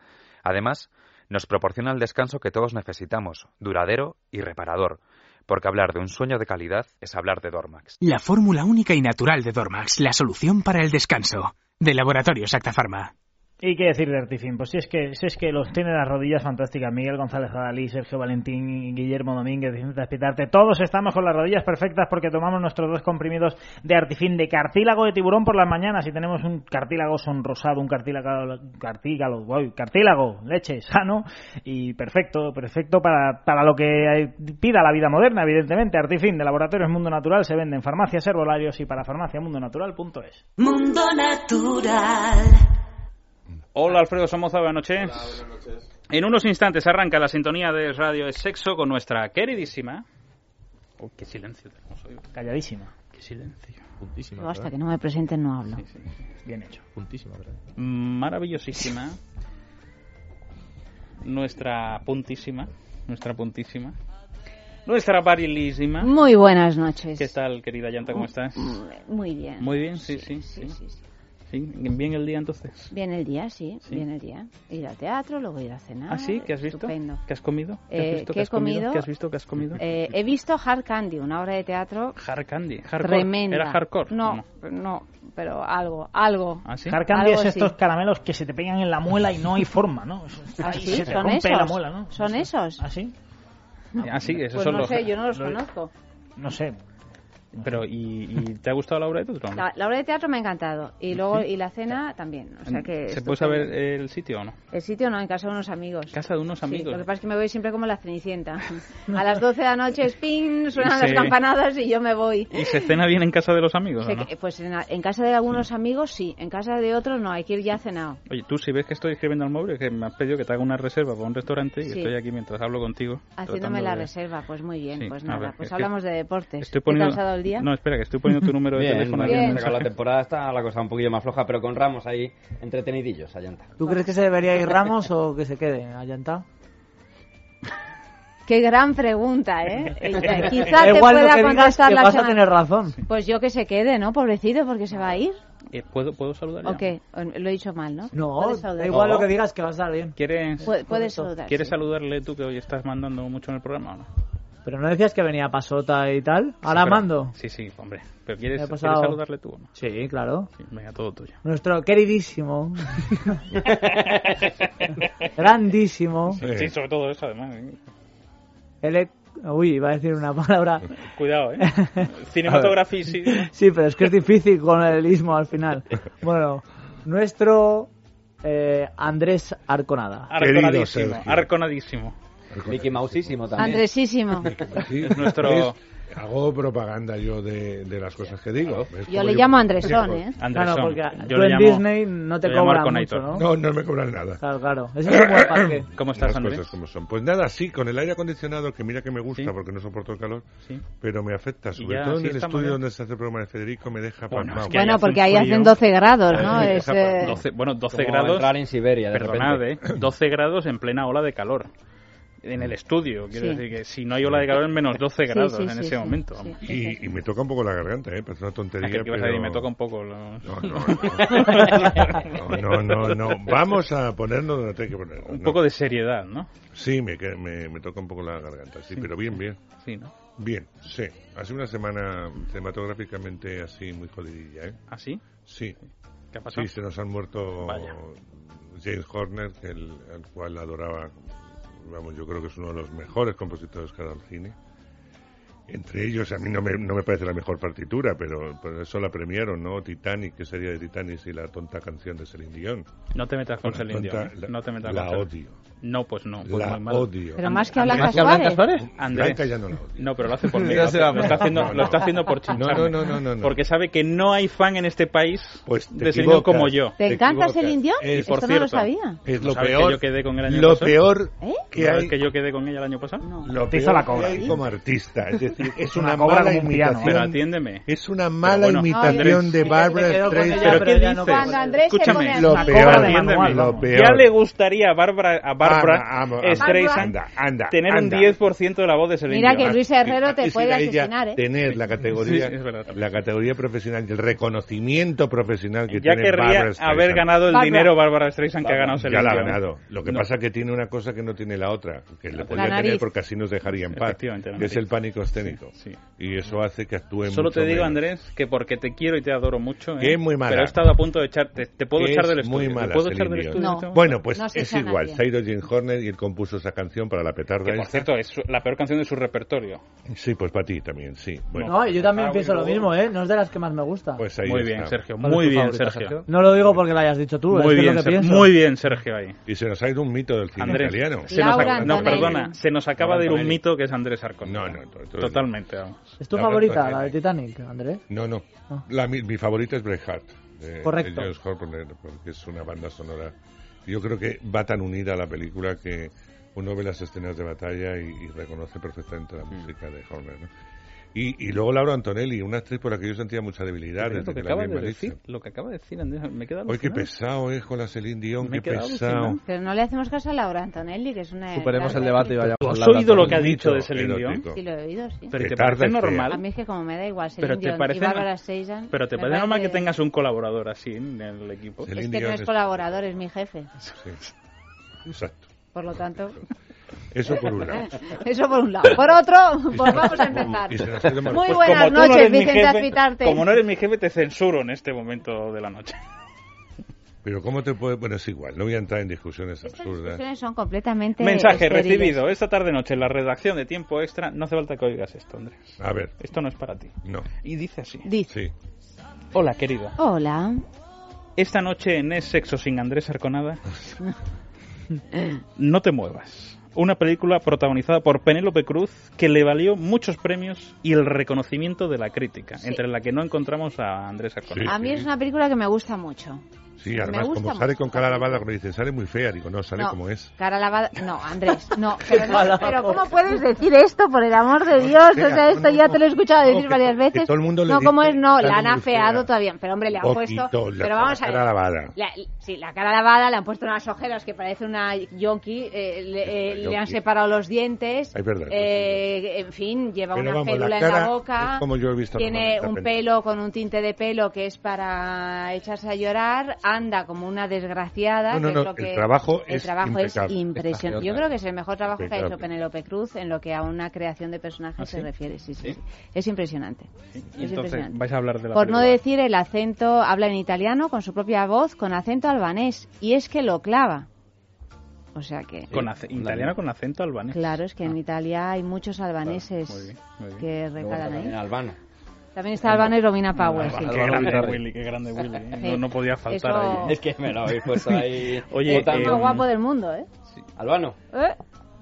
Además, Nos proporciona el descanso que todos necesitamos, duradero y reparador. Porque hablar de un sueño de calidad es hablar de Dormax. La fórmula única y natural de Dormax, la solución para el descanso. De Laboratorio Sacta Pharma. ¿Y qué decir de Artifin? Pues si es que, si es que los tiene las rodillas fantásticas. Miguel González Adalí, Sergio Valentín, Guillermo Domínguez, Vicente Espitarte. Todos estamos con las rodillas perfectas porque tomamos nuestros dos comprimidos de Artifin de cartílago de tiburón por las mañanas y tenemos un cartílago sonrosado, un cartílago, cartílago, cartílago, leche, sano y perfecto, perfecto para, para lo que pida la vida moderna, evidentemente. Artifin de Laboratorios Mundo Natural se vende en farmacias, herbolarios y para farmaciamundonatural.es. Mundo Natural. Hola Alfredo Somoza, buenas noches. En unos instantes arranca la sintonía de Radio es Sexo con nuestra queridísima. Oh, qué silencio tenemos hoy. Calladísima. Qué silencio. Puntísima. Yo hasta que no me presenten no hablo. Bien hecho. Puntísima, ¿verdad? Maravillosísima. nuestra puntísima. Nuestra puntísima. Nuestra barilísima. Muy buenas noches. ¿Qué tal, querida Yanta? ¿Cómo estás? Muy bien. Muy bien, sí, sí. sí, sí, sí. Sí, bien el día entonces. Bien el día, sí, bien el día. Ir al teatro, luego ir a cenar. ¿Ah, sí? ¿Qué has visto? Estupendo. ¿Qué has comido? ¿Qué has Eh, visto? ¿qué he has comido? comido? ¿Qué has visto? ¿Qué has comido? Eh, he visto Hard Candy, una obra de teatro Hard Candy. Hardcore. tremenda. ¿Era hardcore? No, no, pero algo, algo. ¿Ah, sí? Hard Candy Algo es estos caramelos que se te pegan en la muela y no hay forma, ¿no? ¿Ah, Ahí sí? se te ¿Son rompe esos? la muela, ¿no? ¿Son esos? ¿Ah, sí? Ah, sí, esos Pues son no los... sé, yo no los los- conozco. No sé. Pero, ¿y, y te ha gustado la obra de teatro? o no? La, la obra de teatro me ha encantado. Y luego, ¿Sí? y la cena también. O sea que ¿Se puede saber el sitio o no? El sitio no, en casa de unos amigos. Casa de unos Sí, amigos. lo que pasa es que me voy siempre como la cenicienta. A las 12 de la noche, spin, suenan Sí. las campanadas y yo me voy. ¿Y se cena bien en casa de los amigos o no? que- pues en, en casa de algunos amigos sí, en casa de otros no, hay que ir ya cenado. Oye, tú si ves que estoy escribiendo al móvil, que me has pedido que te haga una reserva para un restaurante y Sí. estoy aquí mientras hablo contigo. Haciéndome la de- reserva, pues muy bien, Sí, pues nada, ver, pues hablamos de deportes. Estoy ¿Qué poniendo... el día? No, espera, que estoy poniendo tu número de Bien, teléfono bien. la temporada está la cosa un poquillo más floja, pero con Ramos ahí entretenidillos, allanta. ¿Tú crees que se debería ir Ramos o que se quede allantado? Qué gran pregunta, ¿eh? Eh, Quizá te Igual pueda contestar que la vas a semana- tener razón. Pues yo que se quede, ¿no? Pobrecito, porque se va a ir. Eh, ¿puedo, ¿Puedo saludar ya? ¿O qué? O- Lo he dicho mal, ¿no? No, Puedes da igual lo que digas que va a estar bien. ¿Quieres, Pu- puedes saludar, ¿Quieres sí. saludarle tú que hoy estás mandando mucho en el programa o no? Pero no decías que venía Pasota y tal. Ahora Sí, mando. Sí, sí, hombre. ¿Pero quieres, ¿quieres saludarle tú o no? Sí, claro. Sí, venga, todo tuyo. Nuestro queridísimo. grandísimo. Sí, sobre todo eso, además. ¿eh? ele- Uy, iba a decir una palabra. Cuidado, ¿eh? Cinematografía, sí. Sí, pero es que es difícil con el ismo al final. Bueno, nuestro eh, Andrés Arconada. Arconadísimo, arconadísimo. Mickey Mousísimo también. Andresísimo. Sí, Es nuestro- es- hago propaganda yo de, de las cosas que digo. Yo como le llamo Andresón, ¿eh? Andresón. Claro, porque Yo tú le en llamo- Disney no te cobran mucho, ¿no? No, no me cobran nada. Claro, claro. Es un buen parque. ¿Cómo estás, Las Andrés? cosas como son. Pues nada, sí, con el aire acondicionado, que mira que me gusta Sí. porque no soporto el calor, Sí. pero me afecta, sobre ya, todo en sí el estudio ya. donde se hace el programa de Federico, me deja Bueno, es que Bueno, porque ahí hacen 12 grados, ¿no? Es, eh, 12, bueno, 12 Como grados. entrar en Siberia, de Perdonad, repente. ¿eh? 12 grados en plena ola de calor. En el estudio, quiero Sí. decir que si no hay ola de calor, en menos 12 Sí, grados sí, en sí, ese sí, momento. sí. Y, y me toca un poco la garganta, ¿eh? Parece una tontería, ¿Qué ibas a pero... decir? Me toca un poco. lo- No, no, no, no, no, no. Vamos a ponernos donde hay que ponernos. Un ¿no? poco de seriedad, ¿no? Sí, me, que- me, me toca un poco la garganta, sí, pero bien, bien. Sí, ¿no? Bien, sí. Ha sido una semana cinematográficamente así muy jodidilla, ¿eh? ¿Ah, sí? Sí. ¿Qué ha pasado? Sí, se nos han muerto Vaya. James Horner, que el, el cual adoraba, vamos, yo creo que es uno de los mejores compositores que ha dado el cine. Entre ellos, a mí no me, no me parece la mejor partitura, pero por eso la premiaron, ¿no? Titanic, que sería de Titanic y la tonta canción de Celine Dion. No te metas con Celine Dion. la- No te metas la con odio. No, pues no. Pues La muy mal. odio. Pero más que a Blanca ¿Más que a Blanca Suárez. Andrés. Blanca ya no la odio. No, pero lo hace por mí. Lo, está haciendo, lo está haciendo por chincharme. No, no, no, no, no. Porque sabe que no hay fan en este país Pues de Dion equivocas. como yo. ¿Te encanta Dion? Es- Esto por no lo cierto. sabía. Es ¿No lo sabes que peor, yo quedé con el año lo pasado? peor ¿Eh? que ¿Sabes hay, que yo quedé con ella el año pasado? No. lo Te hizo peor la que cobra. hay como artista. Es decir, es Una una, cobra mala como imitación. Pero atiéndeme. Es una mala bueno, imitación Andrés, de ella, Streisand. ¿Pero qué no dices? Escúchame. Lo peor, lo peor. Ya le gustaría a Bárbara, a Bárbara Amo, amo, amo. Streisand, Anda, anda, tener anda. un 10% de la voz de Celine Mira Dion. que Luis Herrero te puede asesinar, ¿eh? Tener la categoría, Sí, la categoría profesional y el reconocimiento profesional que Ya tiene querría Barbara Streisand. haber ganado el dinero Bárbara Streisand que ha ganado Ya Celine la ha ganado. Lo que No. pasa que tiene una cosa que no tiene la otra, que le podría nariz. tener porque así nos dejaría en paz, que es el pánico escénico. Y eso hace que actúe Solo mucho te digo, menos. Andrés, que porque te quiero y te adoro mucho, ¿eh? Que es muy mala. pero he estado a punto de echarte. Te puedo echar del estudio. muy ¿Te mala, puedo echar del estudio? No. Bueno, pues No se es igual. nadie. Jane Horner y él compuso esa canción para la petarda Que por esta. cierto es su- la peor canción de su repertorio. Sí, pues para ti también, sí. Bueno, No, yo también Ah, pienso lo mismo, ¿eh? No es de las que más me gusta. pues ahí Muy está. bien, Sergio. ¿Cuál es Muy bien, favorita, Sergio. No lo digo porque lo hayas dicho tú, es Muy que bien, es lo que pienso. muy bien, Sergio ahí. Y se nos ha ido un mito del cine Andrés, italiano. se nos Laura acaba- no, perdona, se nos acaba de ir un mito que es Andrés Arcón. No, no, to- to- Totalmente, vamos. ¿Es tu Laura favorita, Antonelli. la de Titanic, Andrés? No, no. Ah. La, mi, mi favorita es Braveheart. De, Correcto. de Horner, porque es una banda sonora. Yo creo que va tan unida a la película que uno ve las escenas de batalla y, y reconoce perfectamente la Mm. música de Horner. ¿no? Y, y luego Laura Antonelli, una actriz por la que yo sentía mucha debilidad Lo desde que que la acaba de decir, lo que acaba de decir Andrés, me queda Oye, qué pesado es con la Celine Dion, Me he qué quedado pesado. alucinado. Pero no le hacemos caso a Laura Antonelli, que es una... Superemos el debate y vayamos ¿Tú a has oído lo que ha dicho de Celine Dion? erótico. Sí, lo he oído, sí. Pero ¿te Que tarde parece fea. normal? A mí es que como me da igual Celine Pero te Dion parece y Bárbara Streisand... Pero te parece normal que tengas un colaborador así en el equipo. Celine Es que no Dion es es- colaborador, es mi jefe. Exacto. Por lo tanto, Eso por un lado. eso por un lado. Por otro, pues vamos a empezar. Muy Pues buenas no noches, mi Vicente jefe- Azpitarte. Como no eres mi jefe, te censuro en este momento de la noche. Pero ¿cómo te puede...? Bueno, es igual, no voy a entrar en discusiones Estas absurdas. discusiones son completamente Mensaje estériles. recibido esta tarde noche en la redacción de Tiempo Extra. No hace falta que oigas esto, Andrés. A ver, Esto no es para ti. no. Y dice así. Dice, Sí. Hola, querido. hola. Esta noche en Es Sexo sin Andrés Arconada, no te muevas. Una película protagonizada por Penélope Cruz que le valió muchos premios y el reconocimiento de la crítica, Sí. entre la que no encontramos a Andrés Arconada. A mí es una película que me gusta mucho. Sí, Me además, gusta como sale con cara lavada, como dicen, sale muy fea. Digo, no, sale No, como es. Cara lavada. No, Andrés, no. Pero, no, pero. ¿cómo puedes decir esto, por el amor de Dios? O sea, esto ya te lo he escuchado decir que varias que veces. todo el mundo le no, ¿cómo dice, es? No, la han afeado fea. todavía. Pero hombre, le han Poquito, puesto. la- Pero vamos a ver. cara lavada. La- sí, la cara lavada, le han puesto unas ojeras que parece una yonki, eh, le, eh, le han separado los dientes, Es verdad, eh, en fin, lleva Pero una vamos, férula en la boca, como yo he visto tiene un pelo con un tinte de pelo que es para echarse a llorar, anda como una desgraciada, No, no, que no, es lo el que trabajo el es trabajo es impecable. impresionante. Yo creo que es el mejor trabajo que ha hecho. Penélope Cruz en lo que a una creación de personajes ¿Ah, se refiere, sí, sí, ¿Sí? sí. Es impresionante. Y Es entonces impresionante. vais a hablar de la Por no decir el acento, habla en italiano con su propia voz, con acento albanés. Y es que lo clava. O sea que... Con italiano con acento albanés. Claro, es que en Italia hay muchos albaneses muy bien, muy bien. que recalan ahí. Albano. También está Albano y Romina Power, sí. Qué grande Willy, qué grande Willy. ¿eh? No, no podía faltar Eso- ahí. Es que me lo habéis puesto ahí. Oye, El eh, más guapo del mundo, ¿eh? Albano. ¿Eh?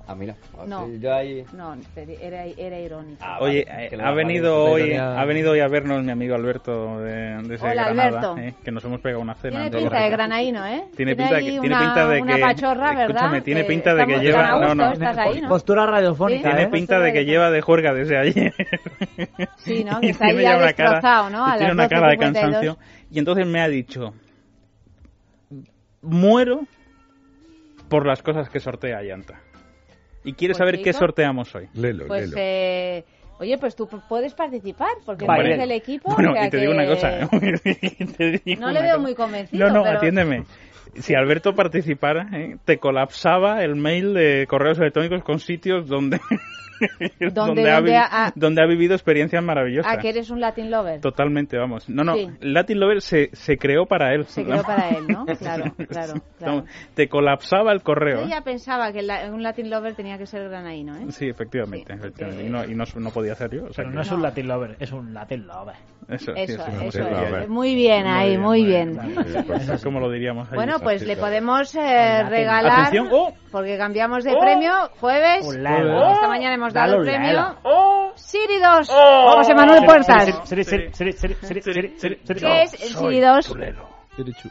Ah, mira. No. Yo ahí. No, era, era irónico. Ah, Oye, vale, eh, ha venido hoy, Ironía. ha venido hoy a vernos mi amigo Alberto de, de ese Hola, Granada, Alberto. eh, que nos hemos pegado una cena. Tiene pinta de granaíno, ¿eh? Tiene pinta, de que, tiene una, pinta de una que pachorra, ¿verdad? escúchame, tiene Que pinta de que lleva no, no, estás ahí, ¿no? Postura radiofónica, Sí. tiene ¿eh? pinta de que lleva de juerga desde ayer. Sí, ¿no? Que está ahí tiene ya ya una cara- destrozado, ¿no? A tiene una cara de 12:52. cansancio y entonces me ha dicho muero por las cosas que sortea Llanta. Y quiere Pues, saber qué sorteamos hoy. Lelo, Pues, lelo. eh, oye, pues tú puedes participar, porque tú eres del equipo. Bueno, o sea y te digo una cosa. Te digo No una le veo cosa. muy convencido. No, no, pero- atiéndeme. Si Alberto participara, ¿eh? te colapsaba el mail de correos electrónicos con sitios donde, Donde- ha, donde vi- ha- donde ha vivido experiencias maravillosas. Ah, que eres un Latin lover. Totalmente, vamos. No, no, Sí. Latin Lover se, se creó para él. Se creó para él, ¿no? Claro, claro, claro. Te colapsaba el correo. Yo ¿eh? ya pensaba que la- un Latin lover tenía que ser granaíno, ¿eh? Sí, efectivamente. efectivamente. Y, no, y no, no podía ser yo. o sea Pero que- no es un Latin lover, es un Latin lover. Eso, sí, Eso, sí, eso sí, es. sí. Muy bien ahí, muy bien. Eso es como lo diríamos ahí. Bueno, pues le podemos eh, regalar, Atención, oh. porque cambiamos de Oh. premio, jueves, Ulala. esta mañana hemos dado el premio, ulala. Siri 2, Oh. José Manuel Puertas. Siri, Siri, Siri, Siri, Siri, Siri, Siri, Siri, Siri. ¿Qué es el Siri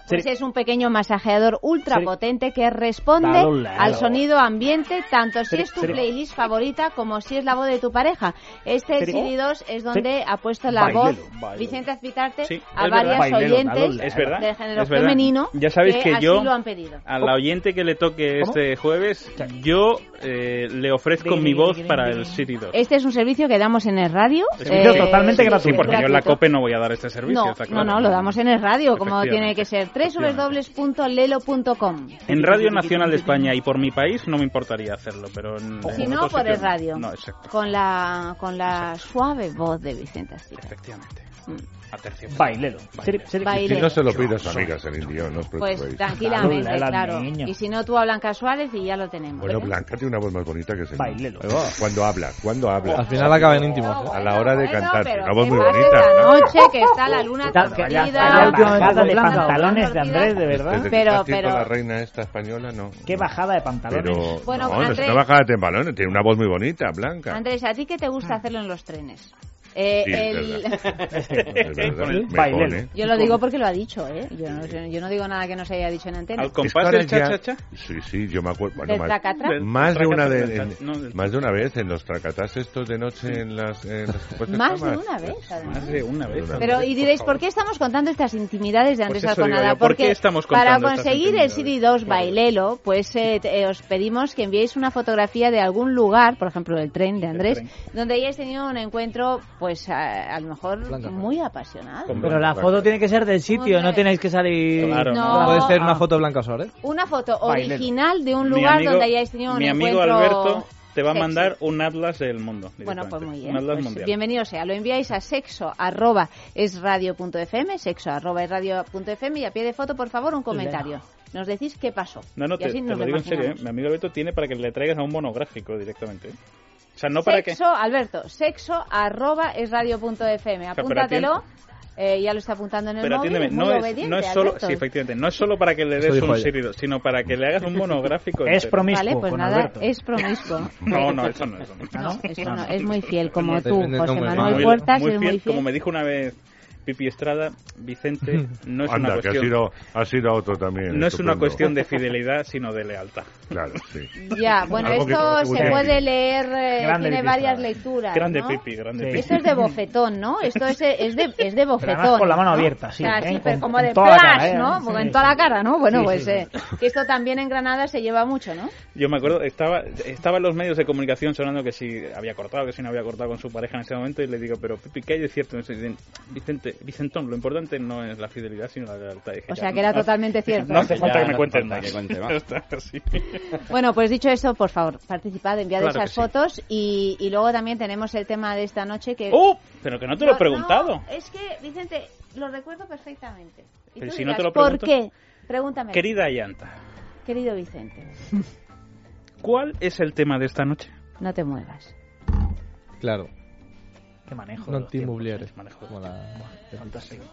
pues es un pequeño masajeador ultra potente que responde al sonido ambiente, tanto si es tu playlist favorita como si es la voz de tu pareja. Este CD2 es donde ha puesto la voz Vicente Azpitarte a varias oyentes del género femenino ya sabes que, yo, así. A la oyente que le toque este jueves, yo eh, le ofrezco mi voz para el CD2. Este es un servicio que damos en el radio. Es eh, totalmente gratuito. Sí, porque yo en la COPE no voy a dar este servicio. No, no, lo damos en el radio, como tiene que ser www.lelo.com. En Radio Nacional de España y por mi país no me importaría hacerlo, pero en, si no pues por el radio. No, exacto. Con la con la exacto. suave voz de Vicente Astilla. Efectivamente. Mm. Aterciopelado. Bailelo. Bailelo. Si no se lo pidas a amigas en indio, no os pues preocupéis. Pues tranquilamente, claro. Y si no, tú a Blanca Suárez y ya lo tenemos. Bueno, ¿eh? Blanca tiene una voz más bonita que se Bailelo. Cuando habla, cuando habla. Al final acaba en íntimo. A la hora de cantar. Una voz muy bonita. La noche que está la luna tranquilida. bajada de pantalones de Andrés, de verdad. Pero, este pero. la reina esta española, no. ¿Qué bajada de pantalones? Bueno, no, no bajada de pantalones. Tiene una voz muy bonita, Blanca. Andrés, ¿a ti qué te gusta ah. hacerlo en los trenes? Eh, el... Yo lo digo porque lo ha dicho, ¿eh? Yo no, yo no digo nada que no se haya dicho en antena. ¿Al compás del Chacha Sí, sí, yo me acuerdo. Bueno, más, más, de una de, más de una vez en los tracatás estos de noche en las... Más de una vez, además. Más de una vez. Pero, y diréis, ¿por qué estamos contando estas intimidades de Andrés pues Alconada? ¿por porque estamos para conseguir el CD2 Bailelo, pues eh, os pedimos que enviéis una fotografía de algún lugar, por ejemplo, el tren de Andrés, tren. donde hayáis tenido un encuentro pues a, a lo mejor muy apasionada. Pero la foto tiene que ser del sitio, no tenéis que salir. Claro, no. no. Puede ser una ah. foto blanca Suárez. ¿eh? Una foto original de un lugar donde hayáis tenido un mi amigo. Alberto te va a mandar un atlas del mundo. Bueno, pues muy bien. Pues bienvenido sea. Lo enviáis a sexo arroba es radio .fm, sexo arroba es radio .fm, y a pie de foto, por favor, un comentario. Nos decís qué pasó. No, no, te, lo, digo en serio. ¿eh? Mi amigo Alberto tiene para que le traigas a un monográfico directamente. ¿eh? O sea, no sexo, para que... Alberto, sexo arroba es Apúntatelo. Eh, ya lo está apuntando en el Pero móvil, no es, no es solo, sí, efectivamente, no es solo para que le des un sirvido, sino para que le hagas un monográfico. es promiscuo. Vale, pues con nada, es promiscuo. No, no, eso no, eso no. no, eso no. es muy fiel, como tú, José Manuel Puertas, muy fiel, es muy fiel. Como me dijo una vez Pipi Estrada, Vicente, no es Anda, una cuestión. Que ha sido, ha sido otro también. No estupendo. es una cuestión de fidelidad, sino de lealtad. Claro, sí. Ya, bueno, esto se puede leer, eh, tiene varias lecturas. Grande ¿no? Pipi, grande sí. Pipi. Esto es de bofetón, ¿no? Esto es, es, de, es de bofetón. Con la mano abierta, sí. Claro, ¿eh? pero como de flash, cara, ¿eh? ¿no? Como en toda la cara, ¿no? Bueno, pues eh, que esto también en Granada se lleva mucho, ¿no? Yo me acuerdo, estaba, estaba en los medios de comunicación sonando que si había cortado, que si no había cortado con su pareja en ese momento, y le digo, pero Pipi, ¿qué hay de cierto? Vicente, Vicentón, lo importante no es la fidelidad, sino la lealtad. o sea, que era ah, totalmente cierto. No hace falta que me cuenten más. Bueno, pues dicho eso, por favor, participad, enviad claro esas fotos y, luego también tenemos el tema de esta noche que... ¡Oh! Pero que no te lo he preguntado. es que, Vicente, lo recuerdo perfectamente. Y Pero si no te lo ¿Por qué? Pregúntame. Querida Ayanta. Querido Vicente. ¿Cuál es el tema de esta noche? No te muevas. Claro este manejo. No te inmobiliares. Este ¿eh? manejo. Fantástico.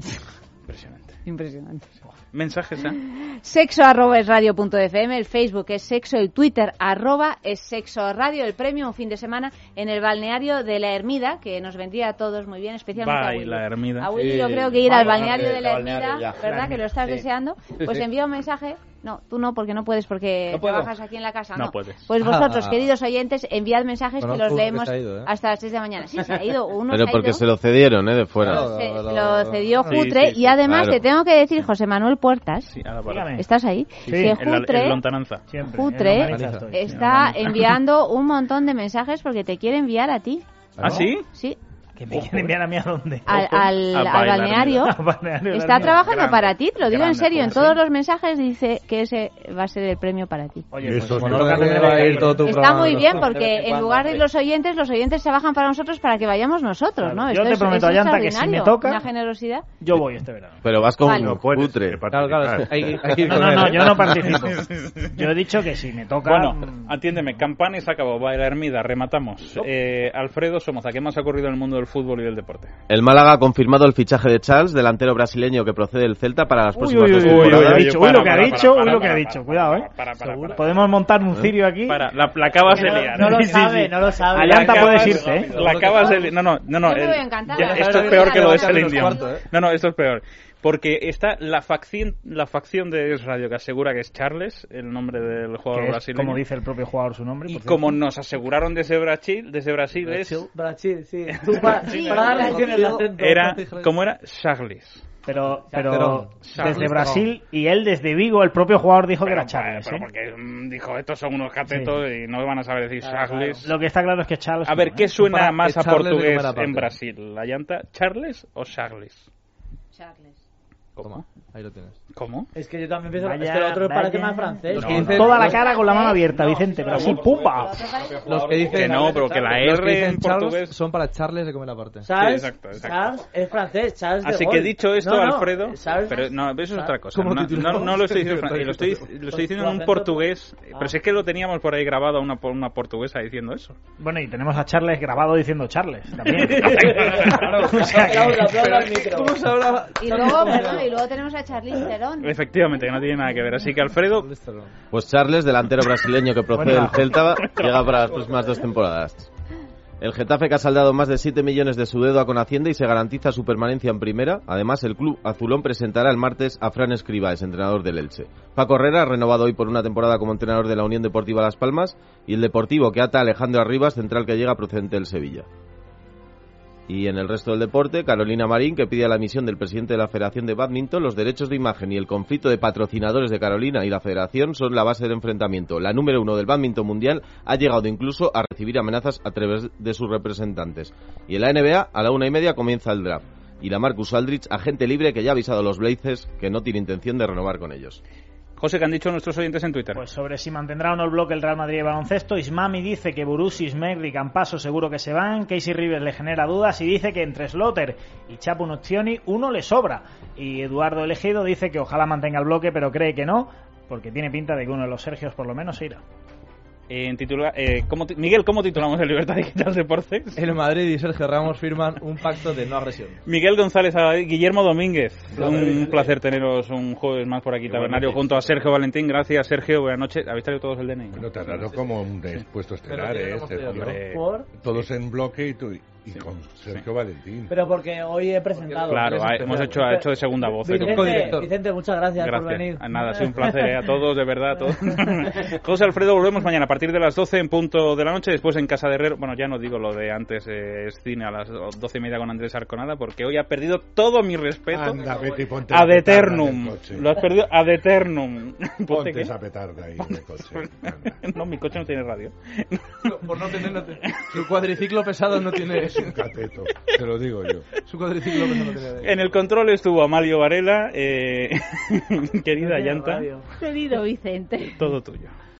Impresionante. Impresionante. Mensajes, ¿eh? Sexo arroba es radio punto FM, el Facebook es sexo, el Twitter arroba es sexo radio, el premio un fin de semana en el balneario de la Ermida, que nos vendía a todos muy bien, especialmente Bye, a Willy. la Ermida. A Willy sí. yo creo que ir al balneario de la, la Ermida, ¿verdad? Que lo estás sí. deseando. Pues envía un mensaje no, tú no, porque no puedes, porque trabajas aquí en la casa. No, puedes. Pues vosotros, queridos oyentes, enviad mensajes que los leemos hasta las 6 de la mañana. Sí, se ha ido uno. Pero porque se lo cedieron, ¿eh? De fuera. Se, lo cedió Jutre y además te tengo que decir, José Manuel Puertas, ¿estás ahí? que en lontananza. Jutre está enviando un montón de mensajes porque te quiere enviar a ti. ¿Ah, sí? Sí. ¿Que me quieren enviar a mí a dónde? Al, al, balneario. Está trabajando para ti, te lo digo en serio. En todos los mensajes dice que ese va a ser el premio para ti. Oye, Está muy bien, porque en lugar de los oyentes, los oyentes se bajan para nosotros para que vayamos nosotros, ¿no? Yo te prometo, Ayanta, que si me toca... Yo voy este verano. Pero vas como un putre. No, no, no, yo no participo. Yo he dicho que si me toca... Bueno, mm. atiéndeme, Campanes acabó, va a la Hermida, rematamos. Eh, Alfredo Somoza, ¿qué más ha ocurrido en el mundo del fútbol y del deporte. El Málaga ha confirmado el fichaje de Charles, delantero brasileño que procede del Celta para las uy, próximas uy, dos temporadas. Uy, uy, lo que ha dicho, uy, lo que ha dicho. Cuidado, ¿eh? Para, para, para, Podemos montar un ¿Eh? cirio aquí. Para, la, la acabas de liar. No, no lo sabe, sí, sí. no lo sabe. Allanta puedes irte, ¿eh? La acabas de liar. No, no, no. no, no, no esto es peor que lo de Selindio. No, no, esto es peor. Porque está la facción, la facción de Es Radio que asegura que es Charles, el nombre del jugador Que es, brasileño. como dice el propio jugador su nombre. y por como nos aseguraron desde Brasil, desde Brasil, es- Brasil, sí. Tú para, para dar lecciones de acento. era, ¿cómo era? Charles. Pero, pero Charles. desde Charles Brasil y él desde Vigo, el propio jugador dijo que era Charles. pero ¿eh? porque mm, dijo, estos son unos catetos y no van a saber decir Charles. Lo que está claro es que Charles. A ver, ¿qué ¿eh? suena Para- más a portugués en Brasil? ¿La llanta Charles o Charles? Charles. ¿Cómo? Ahí lo tienes. ¿Cómo? Es que yo también pienso Vaya, es que el otro vaya. parece más francés. Los que dicen- Toda la cara con la mano abierta, Vicente, pero así, ¡pumba! Los que dicen Que no, pero que la que R dicen en Charles portugués- son para Charles de comer aparte. Charles, Sí, exacto, exacto. Charles es francés, Charles de Así Gaulle. que dicho esto, No, no, Alfredo, Charles- pero no, eso es otra cosa. ¿Cómo No, no, no lo estoy diciendo, en francés, lo estoy, lo estoy diciendo en un portugués, Ah. pero si es que lo teníamos por ahí grabado a una, una portuguesa diciendo eso. Bueno, y tenemos a Charles grabado diciendo Charles también. Claro. O sea que- Aplauda, aplauda al micro. ¿Cómo se habla? Y luego, perdón, y luego tenemos a Charlize Efectivamente, que no tiene nada que ver. Así que Alfredo, Pues Charles, delantero brasileño que procede Bueno. del Celta, llega para las próximas dos temporadas. El Getafe que ha saldado más de 7 millones de su deuda con Hacienda y se garantiza su permanencia en primera. Además, el club azulón presentará el martes a Fran Escribáez, entrenador del Elche. Paco Herrera, renovado hoy por una temporada como entrenador de la Unión Deportiva Las Palmas. Y el Deportivo que ata a Alejandro Arribas, central que llega procedente del Sevilla. Y en el resto del deporte, Carolina Marín, que pide a la misión del presidente de la Federación de Badminton, los derechos de imagen y el conflicto de patrocinadores de Carolina y la Federación son la base del enfrentamiento. La número uno del badminton mundial ha llegado incluso a recibir amenazas a través de sus representantes. Y en la NBA, a la una y media comienza el draft. Y la Marcus Aldrich, agente libre que ya ha avisado a los Blazers que no tiene intención de renovar con ellos. José, que han dicho nuestros oyentes en Twitter? Pues sobre si mantendrá o no el bloque el Real Madrid de baloncesto, Ismami dice que Borussia, Smegri y Campaso seguro que se van, Casey Rivers le genera dudas y dice que entre Slotter y Chapo Noccioni uno le sobra. Y Eduardo Elegido dice que ojalá mantenga el bloque, pero cree que no, porque tiene pinta de que uno de los Sergios por lo menos irá. En titula, eh, ¿cómo Miguel, ¿cómo titulamos el Libertad Digital Deportes? El Madrid y Sergio Ramos firman un pacto de no agresión. Miguel González, Guillermo Domínguez. Un placer teneros un jueves más por aquí, Tabernario, junto a Sergio Valentín. Gracias, Sergio. Buenas noches. ¿Habéis traído todos el DNI? No te ha dado como un estelar, sí, ¿eh? Este, tenido tío. Hombre. ¿Por? Todos en bloque y, tú, y con Sergio Valentín. Pero porque hoy he presentado. Claro, ha- hemos hecho, ha hecho de segunda voz. Vicente, Vicente, muchas gracias, por Gracias. venir. Ah, Nada, ha sido un placer ¿eh? a todos, de verdad. A todos. José Alfredo, volvemos mañana a partir de las 12 en punto de la noche. Después en Casa de Herrero. Bueno, ya no digo lo de antes, eh, es cine a las 12 y media con Andrés Arconada, porque hoy ha perdido todo mi respeto Anda, vete y ponte ad eternum. Lo has perdido ad eternum. Ponte qué? esa petarda ahí en el coche. No, mi coche no tiene radio. Por no tener... no te- Su cuadriciclo pesado no tiene... Es un cateto, te lo digo yo. Su cuadriciclo pesado no tiene... En el control estuvo Amalio Varela, eh, querida llanta, Querido Vicente. todo tuyo.